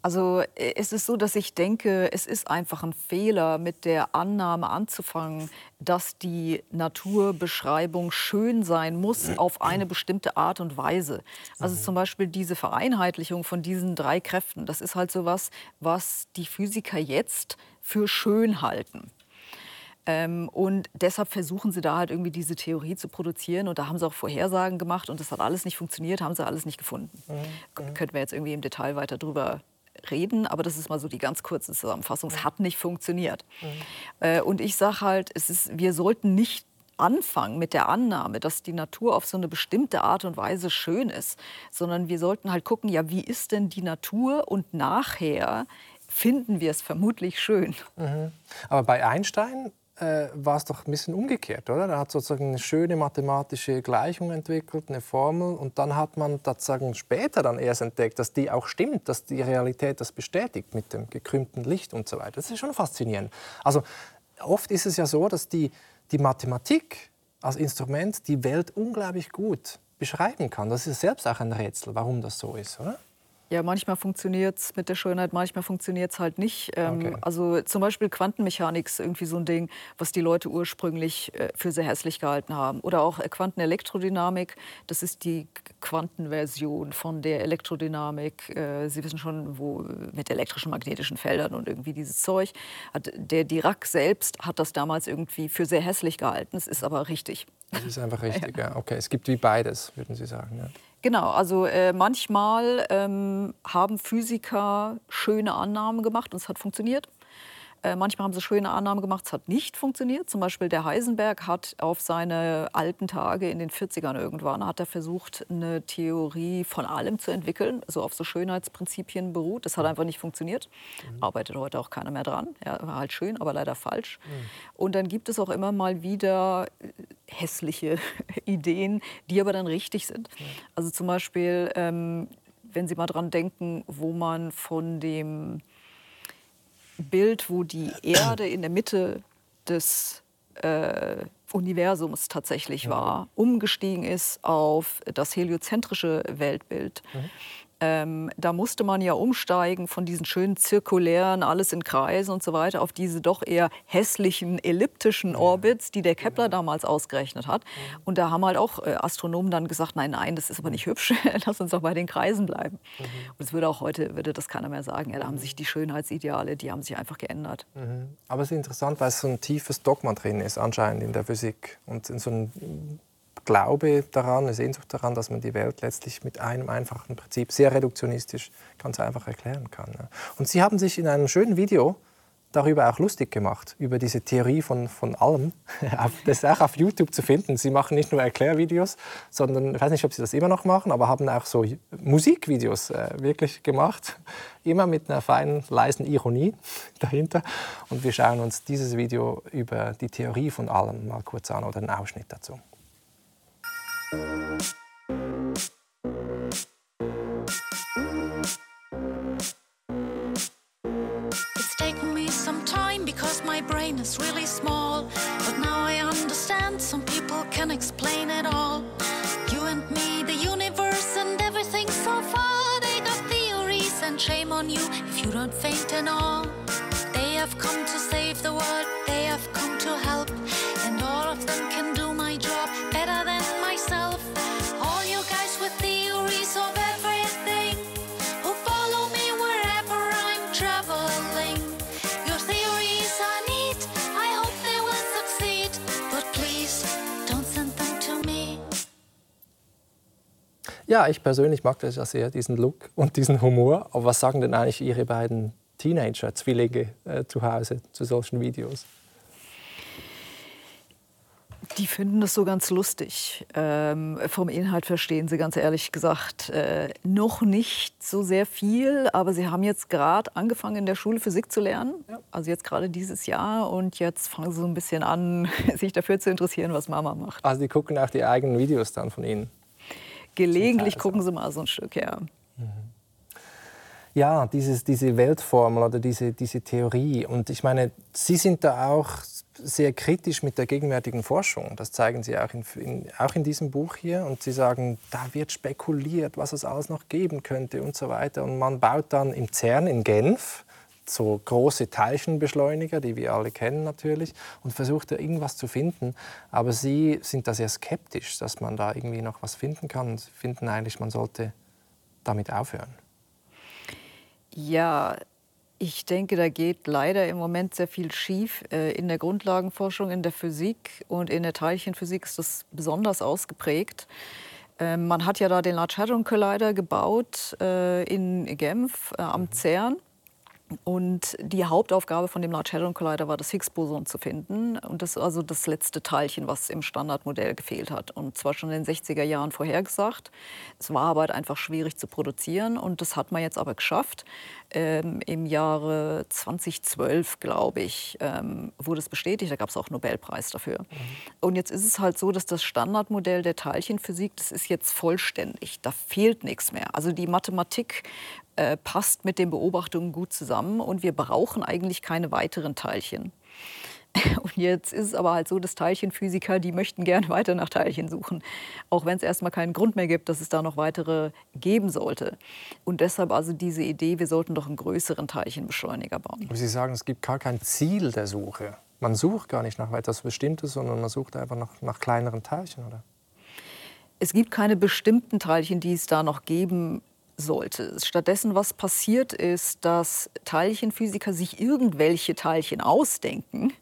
Also äh, es ist so, dass ich denke, es ist einfach ein Fehler, mit der Annahme anzufangen, dass die Naturbeschreibung schön sein muss auf eine bestimmte Art und Weise. Also zum Beispiel diese Vereinheitlichung von diesen drei Kräften, das ist halt so was, was die Physiker jetzt für schön halten. Ähm, und deshalb versuchen sie da halt irgendwie diese Theorie zu produzieren. Und da haben sie auch Vorhersagen gemacht und das hat alles nicht funktioniert, haben sie alles nicht gefunden. Mhm. mhm. Könnten wir jetzt irgendwie im Detail weiter drüber reden, aber das ist mal so die ganz kurze Zusammenfassung. Es hat nicht funktioniert. Mhm. Äh, und ich sage halt, es ist, wir sollten nicht anfangen mit der Annahme, dass die Natur auf so eine bestimmte Art und Weise schön ist, sondern wir sollten halt gucken, ja, wie ist denn die Natur und nachher finden wir es vermutlich schön. Mhm. Aber bei Einstein äh, war es doch ein bisschen umgekehrt, oder? Er hat sozusagen eine schöne mathematische Gleichung entwickelt, eine Formel, und dann hat man sozusagen später dann erst entdeckt, dass die auch stimmt, dass die Realität das bestätigt mit dem gekrümmten Licht und so weiter. Das ist schon faszinierend. Also oft ist es ja so, dass die, die Mathematik als Instrument die Welt unglaublich gut beschreiben kann. Das ist selbst auch ein Rätsel, warum das so ist, oder? Ja, manchmal funktioniert es mit der Schönheit, manchmal funktioniert es halt nicht. Ähm, okay. Also zum Beispiel Quantenmechanik ist irgendwie so ein Ding, was die Leute ursprünglich äh, für sehr hässlich gehalten haben. Oder auch äh, Quantenelektrodynamik, das ist die Quantenversion von der Elektrodynamik. Äh, Sie wissen schon, wo mit elektrischen, magnetischen Feldern und irgendwie dieses Zeug. Hat, der Dirac selbst hat das damals irgendwie für sehr hässlich gehalten. Es ist aber richtig. Es ist einfach richtig, ja. Okay, es gibt wie beides, würden Sie sagen. Ja. Genau, also äh, manchmal ähm, haben Physiker schöne Annahmen gemacht und es hat funktioniert. Äh, manchmal haben sie schöne Annahmen gemacht, es hat nicht funktioniert. Zum Beispiel der Heisenberg hat auf seine alten Tage in den 40ern irgendwann, hat er versucht, eine Theorie von allem zu entwickeln, so auf so Schönheitsprinzipien beruht. Das hat einfach nicht funktioniert. Mhm. Arbeitet heute auch keiner mehr dran. Er war halt schön, aber leider falsch. Mhm. Und dann gibt es auch immer mal wieder äh, hässliche Ideen, die aber dann richtig sind. Mhm. Also zum Beispiel, ähm, wenn Sie mal dran denken, wo man von dem Bild, wo die Erde in der Mitte des äh, Universums tatsächlich war, umgestiegen ist auf das heliozentrische Weltbild. Mhm. Ähm, da musste man ja umsteigen von diesen schönen zirkulären, alles in Kreisen und so weiter, auf diese doch eher hässlichen elliptischen Orbits, die der Kepler genau. damals ausgerechnet hat. Und da haben halt auch äh, Astronomen dann gesagt, nein, nein, das ist aber nicht hübsch, lass uns doch bei den Kreisen bleiben. Mhm. Und es würde auch heute, würde das keiner mehr sagen, ja, da haben sich die Schönheitsideale, die haben sich einfach geändert. Mhm. Aber es ist interessant, weil es so ein tiefes Dogma drin ist anscheinend in der Physik und in so ein Glaube daran, eine Sehnsucht daran, dass man die Welt letztlich mit einem einfachen Prinzip sehr reduktionistisch ganz einfach erklären kann. Und Sie haben sich in einem schönen Video darüber auch lustig gemacht, über diese Theorie von, von allem. Das ist auch auf YouTube zu finden. Sie machen nicht nur Erklärvideos, sondern, ich weiß nicht, ob Sie das immer noch machen, aber haben auch so Musikvideos äh, wirklich gemacht. Immer mit einer feinen, leisen Ironie dahinter. Und wir schauen uns dieses Video über die Theorie von allem mal kurz an oder einen Ausschnitt dazu. It's taken me some time because my brain is really small. But now I understand some people can explain it all. You and me, the universe, and everything so far. They got theories, and shame on you if you don't faint and all. They have come to save the world, they have come to help, and all of them can do my job better than Ja, ich persönlich mag das ja sehr, diesen Look und diesen Humor. Aber was sagen denn eigentlich Ihre beiden Teenager, Zwillinge äh, zu Hause zu solchen Videos? Die finden das so ganz lustig. Ähm, vom Inhalt verstehen sie ganz ehrlich gesagt äh, noch nicht so sehr viel, aber sie haben jetzt gerade angefangen in der Schule Physik zu lernen, ja. also jetzt gerade dieses Jahr und jetzt fangen sie so ein bisschen an, sich dafür zu interessieren, was Mama macht. Also die gucken auch die eigenen Videos dann von Ihnen? Gelegentlich gucken sie mal so ein Stück, ja. Mhm. Ja, dieses, diese Weltformel oder diese, diese Theorie. Und ich meine, Sie sind da auch sehr kritisch mit der gegenwärtigen Forschung. Das zeigen Sie auch in, in, auch in diesem Buch hier. Und Sie sagen, da wird spekuliert, was es alles noch geben könnte und so weiter. Und man baut dann im CERN in Genf so große Teilchenbeschleuniger, die wir alle kennen natürlich, und versucht da irgendwas zu finden. Aber Sie sind da sehr skeptisch, dass man da irgendwie noch was finden kann. Sie finden eigentlich, man sollte damit aufhören. Ja, ich denke, da geht leider im Moment sehr viel schief. Äh, in der Grundlagenforschung, in der Physik und in der Teilchenphysik ist das besonders ausgeprägt. Ähm, man hat ja da den Large Hadron Collider gebaut äh, in Genf äh, am CERN. Und die Hauptaufgabe von dem Large Hadron Collider war, das Higgs-Boson zu finden. Und das ist also das letzte Teilchen, was im Standardmodell gefehlt hat. Und zwar schon in den 60er Jahren vorhergesagt. Es war aber halt einfach schwierig zu produzieren. Und das hat man jetzt aber geschafft. Ähm, Im Jahre 2012, glaube ich, ähm, wurde es bestätigt. Da gab es auch einen Nobelpreis dafür. Mhm. Und jetzt ist es halt so, dass das Standardmodell der Teilchenphysik, das ist jetzt vollständig. Da fehlt nichts mehr. Also die Mathematik äh, passt mit den Beobachtungen gut zusammen und wir brauchen eigentlich keine weiteren Teilchen. Und jetzt ist es aber halt so, dass Teilchenphysiker, die möchten gerne weiter nach Teilchen suchen, auch wenn es erstmal keinen Grund mehr gibt, dass es da noch weitere geben sollte. Und deshalb also diese Idee, wir sollten doch einen größeren Teilchenbeschleuniger bauen. Aber Sie sagen, es gibt gar kein Ziel der Suche. Man sucht gar nicht nach etwas Bestimmtes, sondern man sucht einfach nach, nach kleineren Teilchen, oder? Es gibt keine bestimmten Teilchen, die es da noch geben sollte. Stattdessen, was passiert ist, dass Teilchenphysiker sich irgendwelche Teilchen ausdenken.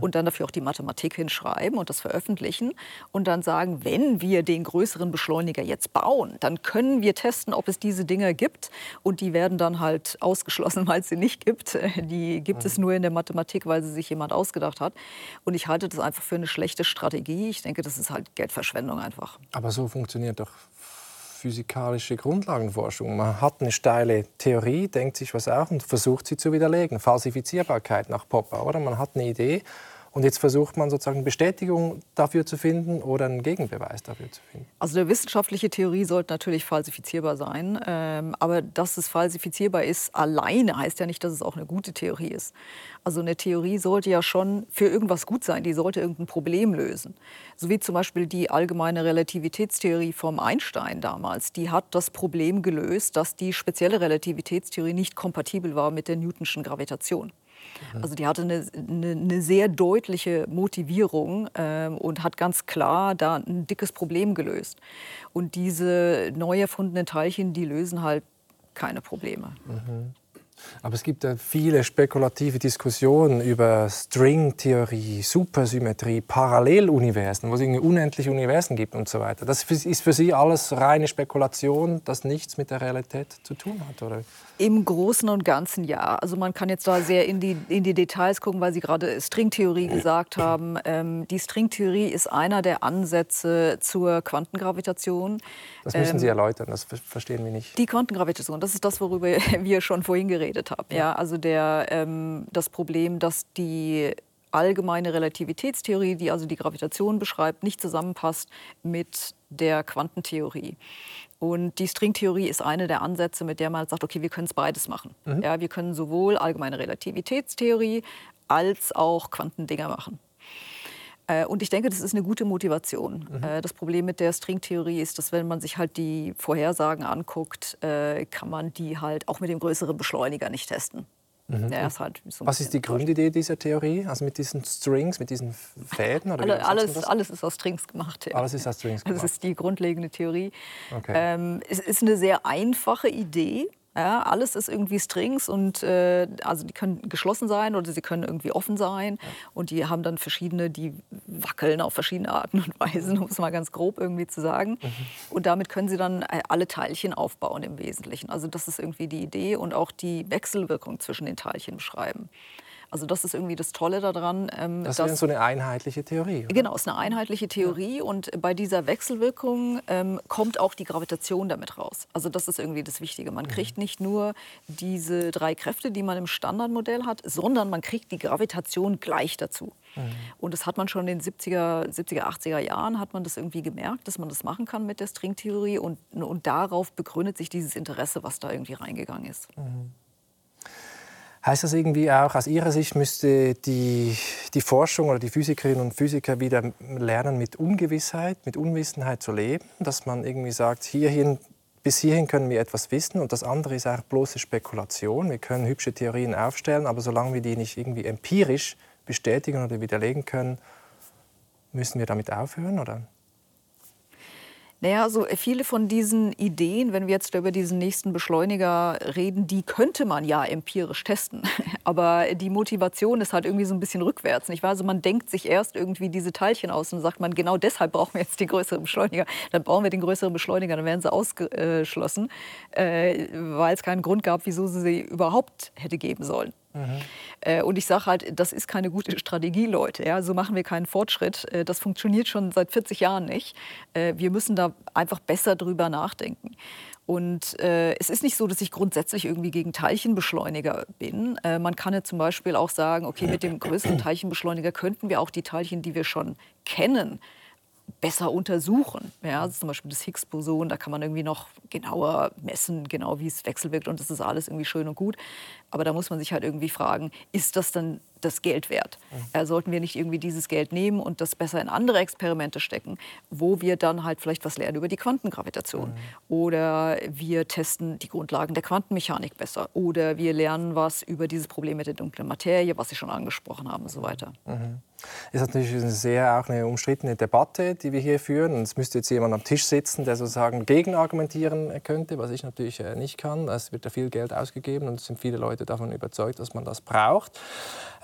Und dann dafür auch die Mathematik hinschreiben und das veröffentlichen und dann sagen, wenn wir den größeren Beschleuniger jetzt bauen, dann können wir testen, ob es diese Dinger gibt und die werden dann halt ausgeschlossen, weil es sie nicht gibt. Die gibt mhm. es nur in der Mathematik, weil sie sich jemand ausgedacht hat. Und ich halte das einfach für eine schlechte Strategie. Ich denke, das ist halt Geldverschwendung einfach. Aber so funktioniert doch physikalische Grundlagenforschung. Man hat eine steile Theorie, denkt sich was auch und versucht sie zu widerlegen. Falsifizierbarkeit nach Popper, oder? Man hat eine Idee und jetzt versucht man sozusagen Bestätigung dafür zu finden oder einen Gegenbeweis dafür zu finden. Also eine wissenschaftliche Theorie sollte natürlich falsifizierbar sein. Ähm, aber dass es falsifizierbar ist alleine heißt ja nicht, dass es auch eine gute Theorie ist. Also eine Theorie sollte ja schon für irgendwas gut sein. Die sollte irgendein Problem lösen. So wie zum Beispiel die allgemeine Relativitätstheorie vom Einstein damals. Die hat das Problem gelöst, dass die spezielle Relativitätstheorie nicht kompatibel war mit der Newtonschen Gravitation. Also die hatte eine, eine, eine sehr deutliche Motivierung ähm, und hat ganz klar da ein dickes Problem gelöst. Und diese neu erfundenen Teilchen, die lösen halt keine Probleme. Mhm. Aber es gibt ja viele spekulative Diskussionen über Stringtheorie, Supersymmetrie, Paralleluniversen, wo es irgendwie unendliche Universen gibt und so weiter. Das ist für Sie alles reine Spekulation, das nichts mit der Realität zu tun hat, oder? Im Großen und Ganzen ja. Also man kann jetzt da sehr in die, in die Details gucken, weil Sie gerade Stringtheorie gesagt haben. Ähm, die Stringtheorie ist einer der Ansätze zur Quantengravitation. Das müssen Sie ähm, erläutern, das verstehen wir nicht. Die Quantengravitation, das ist das, worüber wir schon vorhin geredet haben. Ja, also der, ähm, das Problem, dass die allgemeine Relativitätstheorie, die also die Gravitation beschreibt, nicht zusammenpasst mit der Quantentheorie. Und die Stringtheorie ist eine der Ansätze, mit der man sagt, okay, wir können es beides machen. Mhm. Ja, wir können sowohl allgemeine Relativitätstheorie als auch Quantendinger machen. Äh, und ich denke, das ist eine gute Motivation. Mhm. Äh, das Problem mit der Stringtheorie ist, dass wenn man sich halt die Vorhersagen anguckt, äh, kann man die halt auch mit dem größeren Beschleuniger nicht testen. Mhm. Ist halt so Was ist die Grundidee dieser Theorie? Also mit diesen Strings, mit diesen Fäden? Oder Alle, alles, alles ist aus Strings gemacht. Ja. Alles ist aus Strings gemacht. Das ist die grundlegende Theorie. Okay. Ähm, es ist eine sehr einfache Idee. Ja, alles ist irgendwie Strings und äh, also die können geschlossen sein oder sie können irgendwie offen sein. Ja. Und die haben dann verschiedene, die wackeln auf verschiedene Arten und Weisen, um es mal ganz grob irgendwie zu sagen. Mhm. Und damit können sie dann äh, alle Teilchen aufbauen im Wesentlichen. Also das ist irgendwie die Idee und auch die Wechselwirkung zwischen den Teilchen beschreiben. Also das ist irgendwie das Tolle daran. Ähm, das ist so eine einheitliche Theorie. Oder? Genau, es ist eine einheitliche Theorie ja. und bei dieser Wechselwirkung ähm, kommt auch die Gravitation damit raus. Also das ist irgendwie das Wichtige. Man mhm. kriegt nicht nur diese drei Kräfte, die man im Standardmodell hat, sondern man kriegt die Gravitation gleich dazu. Mhm. Und das hat man schon in den 70er, 70er, 80er Jahren hat man das irgendwie gemerkt, dass man das machen kann mit der Stringtheorie und, und darauf begründet sich dieses Interesse, was da irgendwie reingegangen ist. Mhm. Heißt das irgendwie auch, aus Ihrer Sicht müsste die, die Forschung oder die Physikerinnen und Physiker wieder lernen, mit Ungewissheit, mit Unwissenheit zu leben? Dass man irgendwie sagt, hierhin, bis hierhin können wir etwas wissen und das andere ist auch bloße Spekulation. Wir können hübsche Theorien aufstellen, aber solange wir die nicht irgendwie empirisch bestätigen oder widerlegen können, müssen wir damit aufhören, oder? Naja, so äh, viele von diesen Ideen, wenn wir jetzt über diesen nächsten Beschleuniger reden, die könnte man ja empirisch testen. Aber die Motivation ist halt irgendwie so ein bisschen rückwärts. Nicht wahr? Also man denkt sich erst irgendwie diese Teilchen aus und sagt man, genau deshalb brauchen wir jetzt den größeren Beschleuniger. Dann bauen wir den größeren Beschleuniger, dann werden sie ausgeschlossen, äh, weil es keinen Grund gab, wieso sie sie überhaupt hätte geben sollen. Mhm. Und ich sage halt, das ist keine gute Strategie, Leute. Ja? So machen wir keinen Fortschritt. Äh, das funktioniert schon seit 40 Jahren nicht. Äh, wir müssen da einfach besser drüber nachdenken. Und äh, es ist nicht so, dass ich grundsätzlich irgendwie gegen Teilchenbeschleuniger bin. Äh, man kann ja zum Beispiel auch sagen, okay, mit dem größeren Teilchenbeschleuniger könnten wir auch die Teilchen, die wir schon kennen, besser untersuchen. Ja, also zum Beispiel das Higgs-Boson, da kann man irgendwie noch genauer messen, genau wie es wechselwirkt und das ist alles irgendwie schön und gut. Aber da muss man sich halt irgendwie fragen, ist das dann das Geld wert? Mhm. Äh, sollten wir nicht irgendwie dieses Geld nehmen und das besser in andere Experimente stecken, wo wir dann halt vielleicht was lernen über die Quantengravitation? Mhm. Oder wir testen die Grundlagen der Quantenmechanik besser. Oder wir lernen was über dieses Problem mit der dunklen Materie, was Sie schon angesprochen haben und so weiter. Mhm. Ist natürlich eine sehr auch eine umstrittene Debatte die wir hier führen. Und es müsste jetzt jemand am Tisch sitzen, der sozusagen gegenargumentieren könnte, was ich natürlich äh, nicht kann. Es wird ja viel Geld ausgegeben und es sind viele Leute davon überzeugt, dass man das braucht.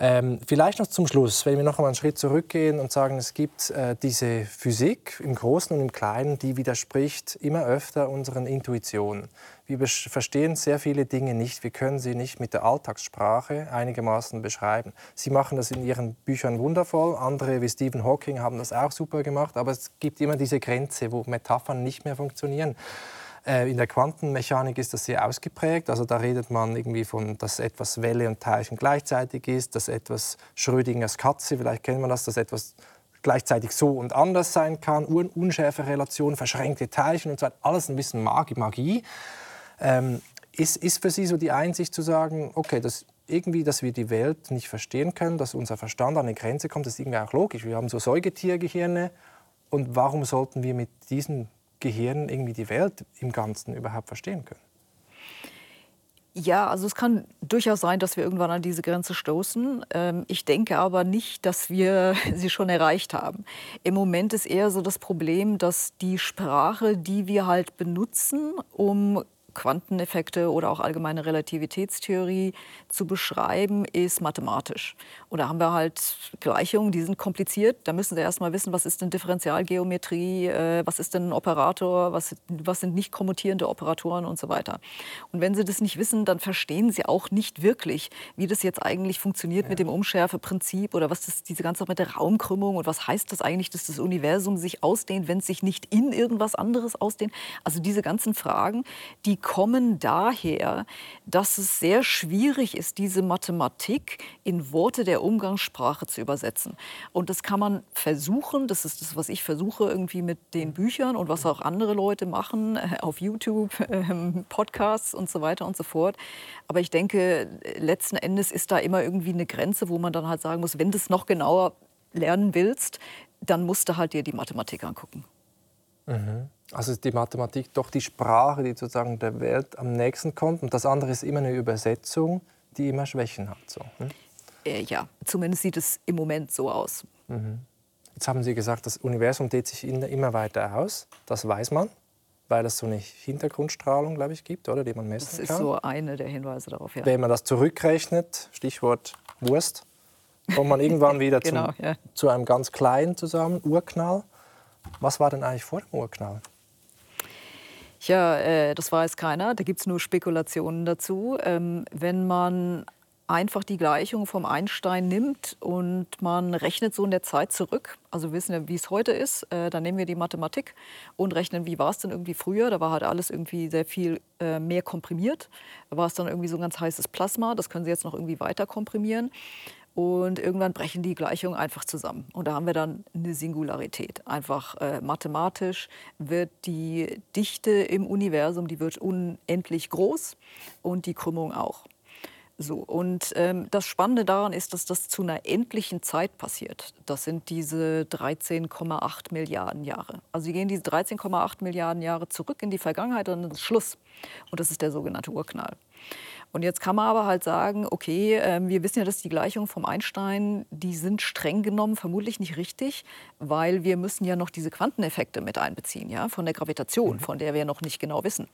Ähm, vielleicht noch zum Schluss, wenn wir noch einmal einen Schritt zurückgehen und sagen, es gibt äh, diese Physik im Großen und im Kleinen, die widerspricht immer öfter unseren Intuitionen. Wir verstehen sehr viele Dinge nicht. Wir können sie nicht mit der Alltagssprache einigermaßen beschreiben. Sie machen das in ihren Büchern wundervoll. Andere wie Stephen Hawking haben das auch super gemacht. Aber es gibt immer diese Grenze, wo Metaphern nicht mehr funktionieren. Äh, in der Quantenmechanik ist das sehr ausgeprägt. Also da redet man irgendwie von, dass etwas Welle und Teilchen gleichzeitig ist, dass etwas Schrödingers Katze, vielleicht kennt man das, dass etwas gleichzeitig so und anders sein kann, Un unschärfe Relationen, verschränkte Teilchen und so weiter. Alles ein bisschen Magie. Magie. Ähm, ist, ist für Sie so die Einsicht zu sagen, okay, das irgendwie, dass wir die Welt nicht verstehen können, dass unser Verstand an eine Grenze kommt, das ist irgendwie auch logisch. Wir haben so Säugetiergehirne und warum sollten wir mit diesen Gehirnen irgendwie die Welt im Ganzen überhaupt verstehen können? Ja, also es kann durchaus sein, dass wir irgendwann an diese Grenze stoßen. Ähm, ich denke aber nicht, dass wir sie schon erreicht haben. Im Moment ist eher so das Problem, dass die Sprache, die wir halt benutzen, um Quanteneffekte oder auch allgemeine Relativitätstheorie zu beschreiben, ist mathematisch. Und da haben wir halt Gleichungen, die sind kompliziert. Da müssen Sie erst mal wissen, was ist denn Differentialgeometrie, äh, was ist denn ein Operator, was, was sind nicht kommutierende Operatoren und so weiter. Und wenn Sie das nicht wissen, dann verstehen Sie auch nicht wirklich, wie das jetzt eigentlich funktioniert ja. mit dem Umschärfeprinzip oder was das, diese ganze Sache mit der Raumkrümmung und was heißt das eigentlich, dass das Universum sich ausdehnt, wenn es sich nicht in irgendwas anderes ausdehnt. Also diese ganzen Fragen, die kommen daher, dass es sehr schwierig ist, diese Mathematik in Worte der Umgangssprache zu übersetzen. Und das kann man versuchen, das ist das, was ich versuche irgendwie mit den Büchern und was auch andere Leute machen äh, auf YouTube, ähm, Podcasts und so weiter und so fort. Aber ich denke, letzten Endes ist da immer irgendwie eine Grenze, wo man dann halt sagen muss, wenn du es noch genauer lernen willst, dann musst du halt dir die Mathematik angucken. Mhm. Also ist die Mathematik doch die Sprache, die sozusagen der Welt am nächsten kommt. Und das andere ist immer eine Übersetzung, die immer Schwächen hat. So, hm? Äh, ja, zumindest sieht es im Moment so aus. Mhm. Jetzt haben Sie gesagt, das Universum dehnt sich immer weiter aus. Das weiß man, weil es so eine Hintergrundstrahlung, glaube ich, gibt, oder, die man messen kann. Das ist kann. so eine der Hinweise darauf. Ja. Wenn man das zurückrechnet, Stichwort Wurst, kommt man irgendwann wieder genau, zum, ja. zu einem ganz kleinen zusammen, Urknall. Was war denn eigentlich vor dem Urknall? Ja, äh, das weiß keiner. Da gibt es nur Spekulationen dazu. Ähm, wenn man einfach die Gleichung vom Einstein nimmt und man rechnet so in der Zeit zurück, also wissen wir, wie es heute ist, äh, dann nehmen wir die Mathematik und rechnen, wie war es denn irgendwie früher. Da war halt alles irgendwie sehr viel äh, mehr komprimiert. Da war es dann irgendwie so ein ganz heißes Plasma. Das können Sie jetzt noch irgendwie weiter komprimieren. Und irgendwann brechen die Gleichungen einfach zusammen. Und da haben wir dann eine Singularität. Einfach äh, mathematisch wird die Dichte im Universum, die wird unendlich groß und die Krümmung auch. So, und ähm, das Spannende daran ist, dass das zu einer endlichen Zeit passiert. Das sind diese 13,8 Milliarden Jahre. Also sie gehen diese 13,8 Milliarden Jahre zurück in die Vergangenheit und dann ist Schluss. Und das ist der sogenannte Urknall. Und jetzt kann man aber halt sagen, okay, äh, wir wissen ja, dass die Gleichungen vom Einstein, die sind streng genommen vermutlich nicht richtig, weil wir müssen ja noch diese Quanteneffekte mit einbeziehen, ja, von der Gravitation, mhm. von der wir noch nicht genau wissen.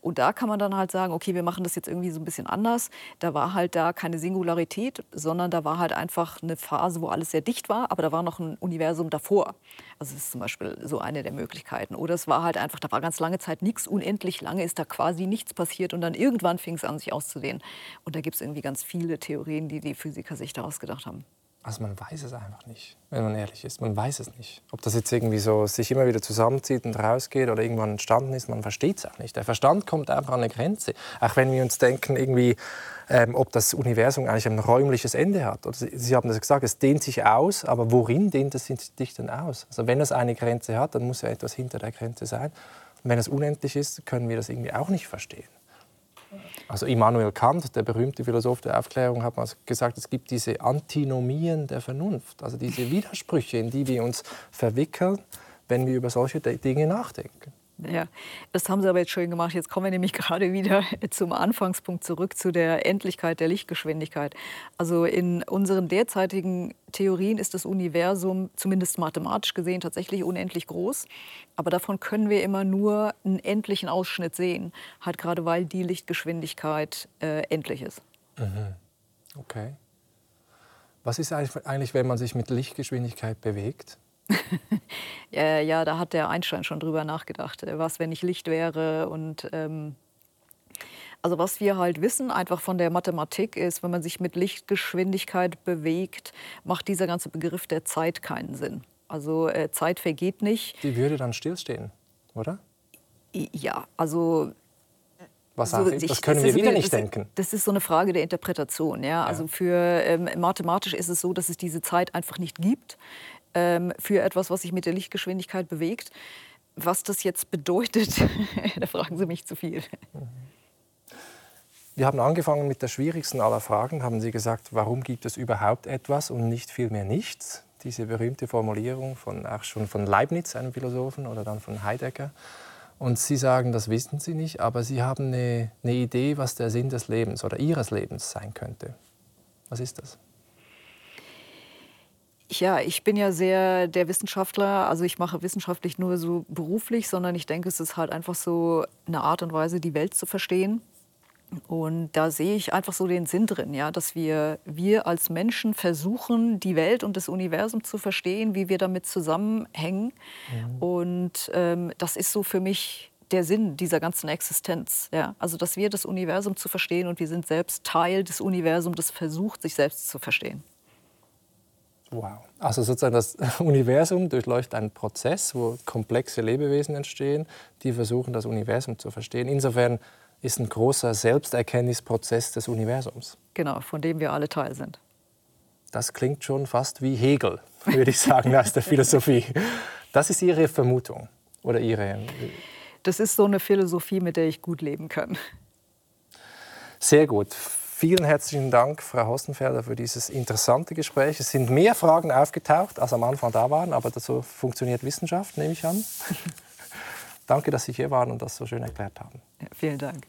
Und da kann man dann halt sagen, okay, wir machen das jetzt irgendwie so ein bisschen anders. Da war halt da keine Singularität, sondern da war halt einfach eine Phase, wo alles sehr dicht war, aber da war noch ein Universum davor. Also das ist zum Beispiel so eine der Möglichkeiten. Oder es war halt einfach, da war ganz lange Zeit nichts, unendlich lange ist da quasi nichts passiert und dann irgendwann fing es an, sich auszudehnen. Und da gibt es irgendwie ganz viele Theorien, die die Physiker sich daraus gedacht haben. Also man weiß es einfach nicht, wenn man ehrlich ist. Man weiß es nicht. Ob das jetzt irgendwie so sich immer wieder zusammenzieht und rausgeht oder irgendwann entstanden ist, man versteht es auch nicht. Der Verstand kommt einfach an eine Grenze. Auch wenn wir uns denken, irgendwie, ähm, ob das Universum eigentlich ein räumliches Ende hat. Oder Sie, Sie haben das gesagt, es dehnt sich aus, aber worin dehnt es sich denn aus? Also wenn es eine Grenze hat, dann muss ja etwas hinter der Grenze sein. Und wenn es unendlich ist, können wir das irgendwie auch nicht verstehen. Also Immanuel Kant, der berühmte Philosoph der Aufklärung, hat mal gesagt, es gibt diese Antinomien der Vernunft, also diese Widersprüche, in die wir uns verwickeln, wenn wir über solche Dinge nachdenken. Ja, das haben Sie aber jetzt schön gemacht. Jetzt kommen wir nämlich gerade wieder zum Anfangspunkt zurück, zu der Endlichkeit der Lichtgeschwindigkeit. Also in unseren derzeitigen Theorien ist das Universum, zumindest mathematisch gesehen, tatsächlich unendlich groß. Aber davon können wir immer nur einen endlichen Ausschnitt sehen, halt gerade weil die Lichtgeschwindigkeit äh, endlich ist. Mhm. Okay. Was ist eigentlich, wenn man sich mit Lichtgeschwindigkeit bewegt? ja, ja, da hat der Einstein schon drüber nachgedacht. Äh, was, wenn ich Licht wäre und ähm, also was wir halt wissen, einfach von der Mathematik, ist, wenn man sich mit Lichtgeschwindigkeit bewegt, macht dieser ganze Begriff der Zeit keinen Sinn. Also äh, Zeit vergeht nicht. Die würde dann stillstehen, oder? Ja, also was so, ich? Das können wir wieder nicht das, denken. Das ist so eine Frage der Interpretation. Ja? Also für ähm, mathematisch ist es so, dass es diese Zeit einfach nicht gibt ähm, für etwas, was sich mit der Lichtgeschwindigkeit bewegt. Was das jetzt bedeutet, da fragen Sie mich zu viel. Wir haben angefangen mit der schwierigsten aller Fragen. Haben Sie gesagt, warum gibt es überhaupt etwas und nicht vielmehr nichts? Diese berühmte Formulierung von, auch schon von Leibniz, einem Philosophen, oder dann von Heidegger. Und Sie sagen, das wissen Sie nicht, aber Sie haben eine, eine Idee, was der Sinn des Lebens oder Ihres Lebens sein könnte. Was ist das? Ja, ich bin ja sehr der Wissenschaftler. Also ich mache wissenschaftlich nur so beruflich, sondern ich denke, es ist halt einfach so eine Art und Weise, die Welt zu verstehen. Und da sehe ich einfach so den Sinn drin, ja, dass wir, wir als Menschen versuchen, die Welt und das Universum zu verstehen, wie wir damit zusammenhängen. Mhm. Und ähm, das ist so für mich der Sinn dieser ganzen Existenz. Ja? Also, dass wir das Universum zu verstehen und wir sind selbst Teil des Universums, das versucht, sich selbst zu verstehen. Wow. Also sozusagen das Universum durchläuft einen Prozess, wo komplexe Lebewesen entstehen, die versuchen, das Universum zu verstehen. Insofern ist ein großer Selbsterkenntnisprozess des Universums. Genau, von dem wir alle Teil sind. Das klingt schon fast wie Hegel, würde ich sagen, aus der Philosophie. Das ist Ihre Vermutung oder Ihre. Das ist so eine Philosophie, mit der ich gut leben kann. Sehr gut. Vielen herzlichen Dank, Frau Hostenfelder, für dieses interessante Gespräch. Es sind mehr Fragen aufgetaucht, als am Anfang da waren, aber so funktioniert Wissenschaft, nehme ich an. Danke, dass Sie hier waren und das so schön erklärt haben. Ja, vielen Dank.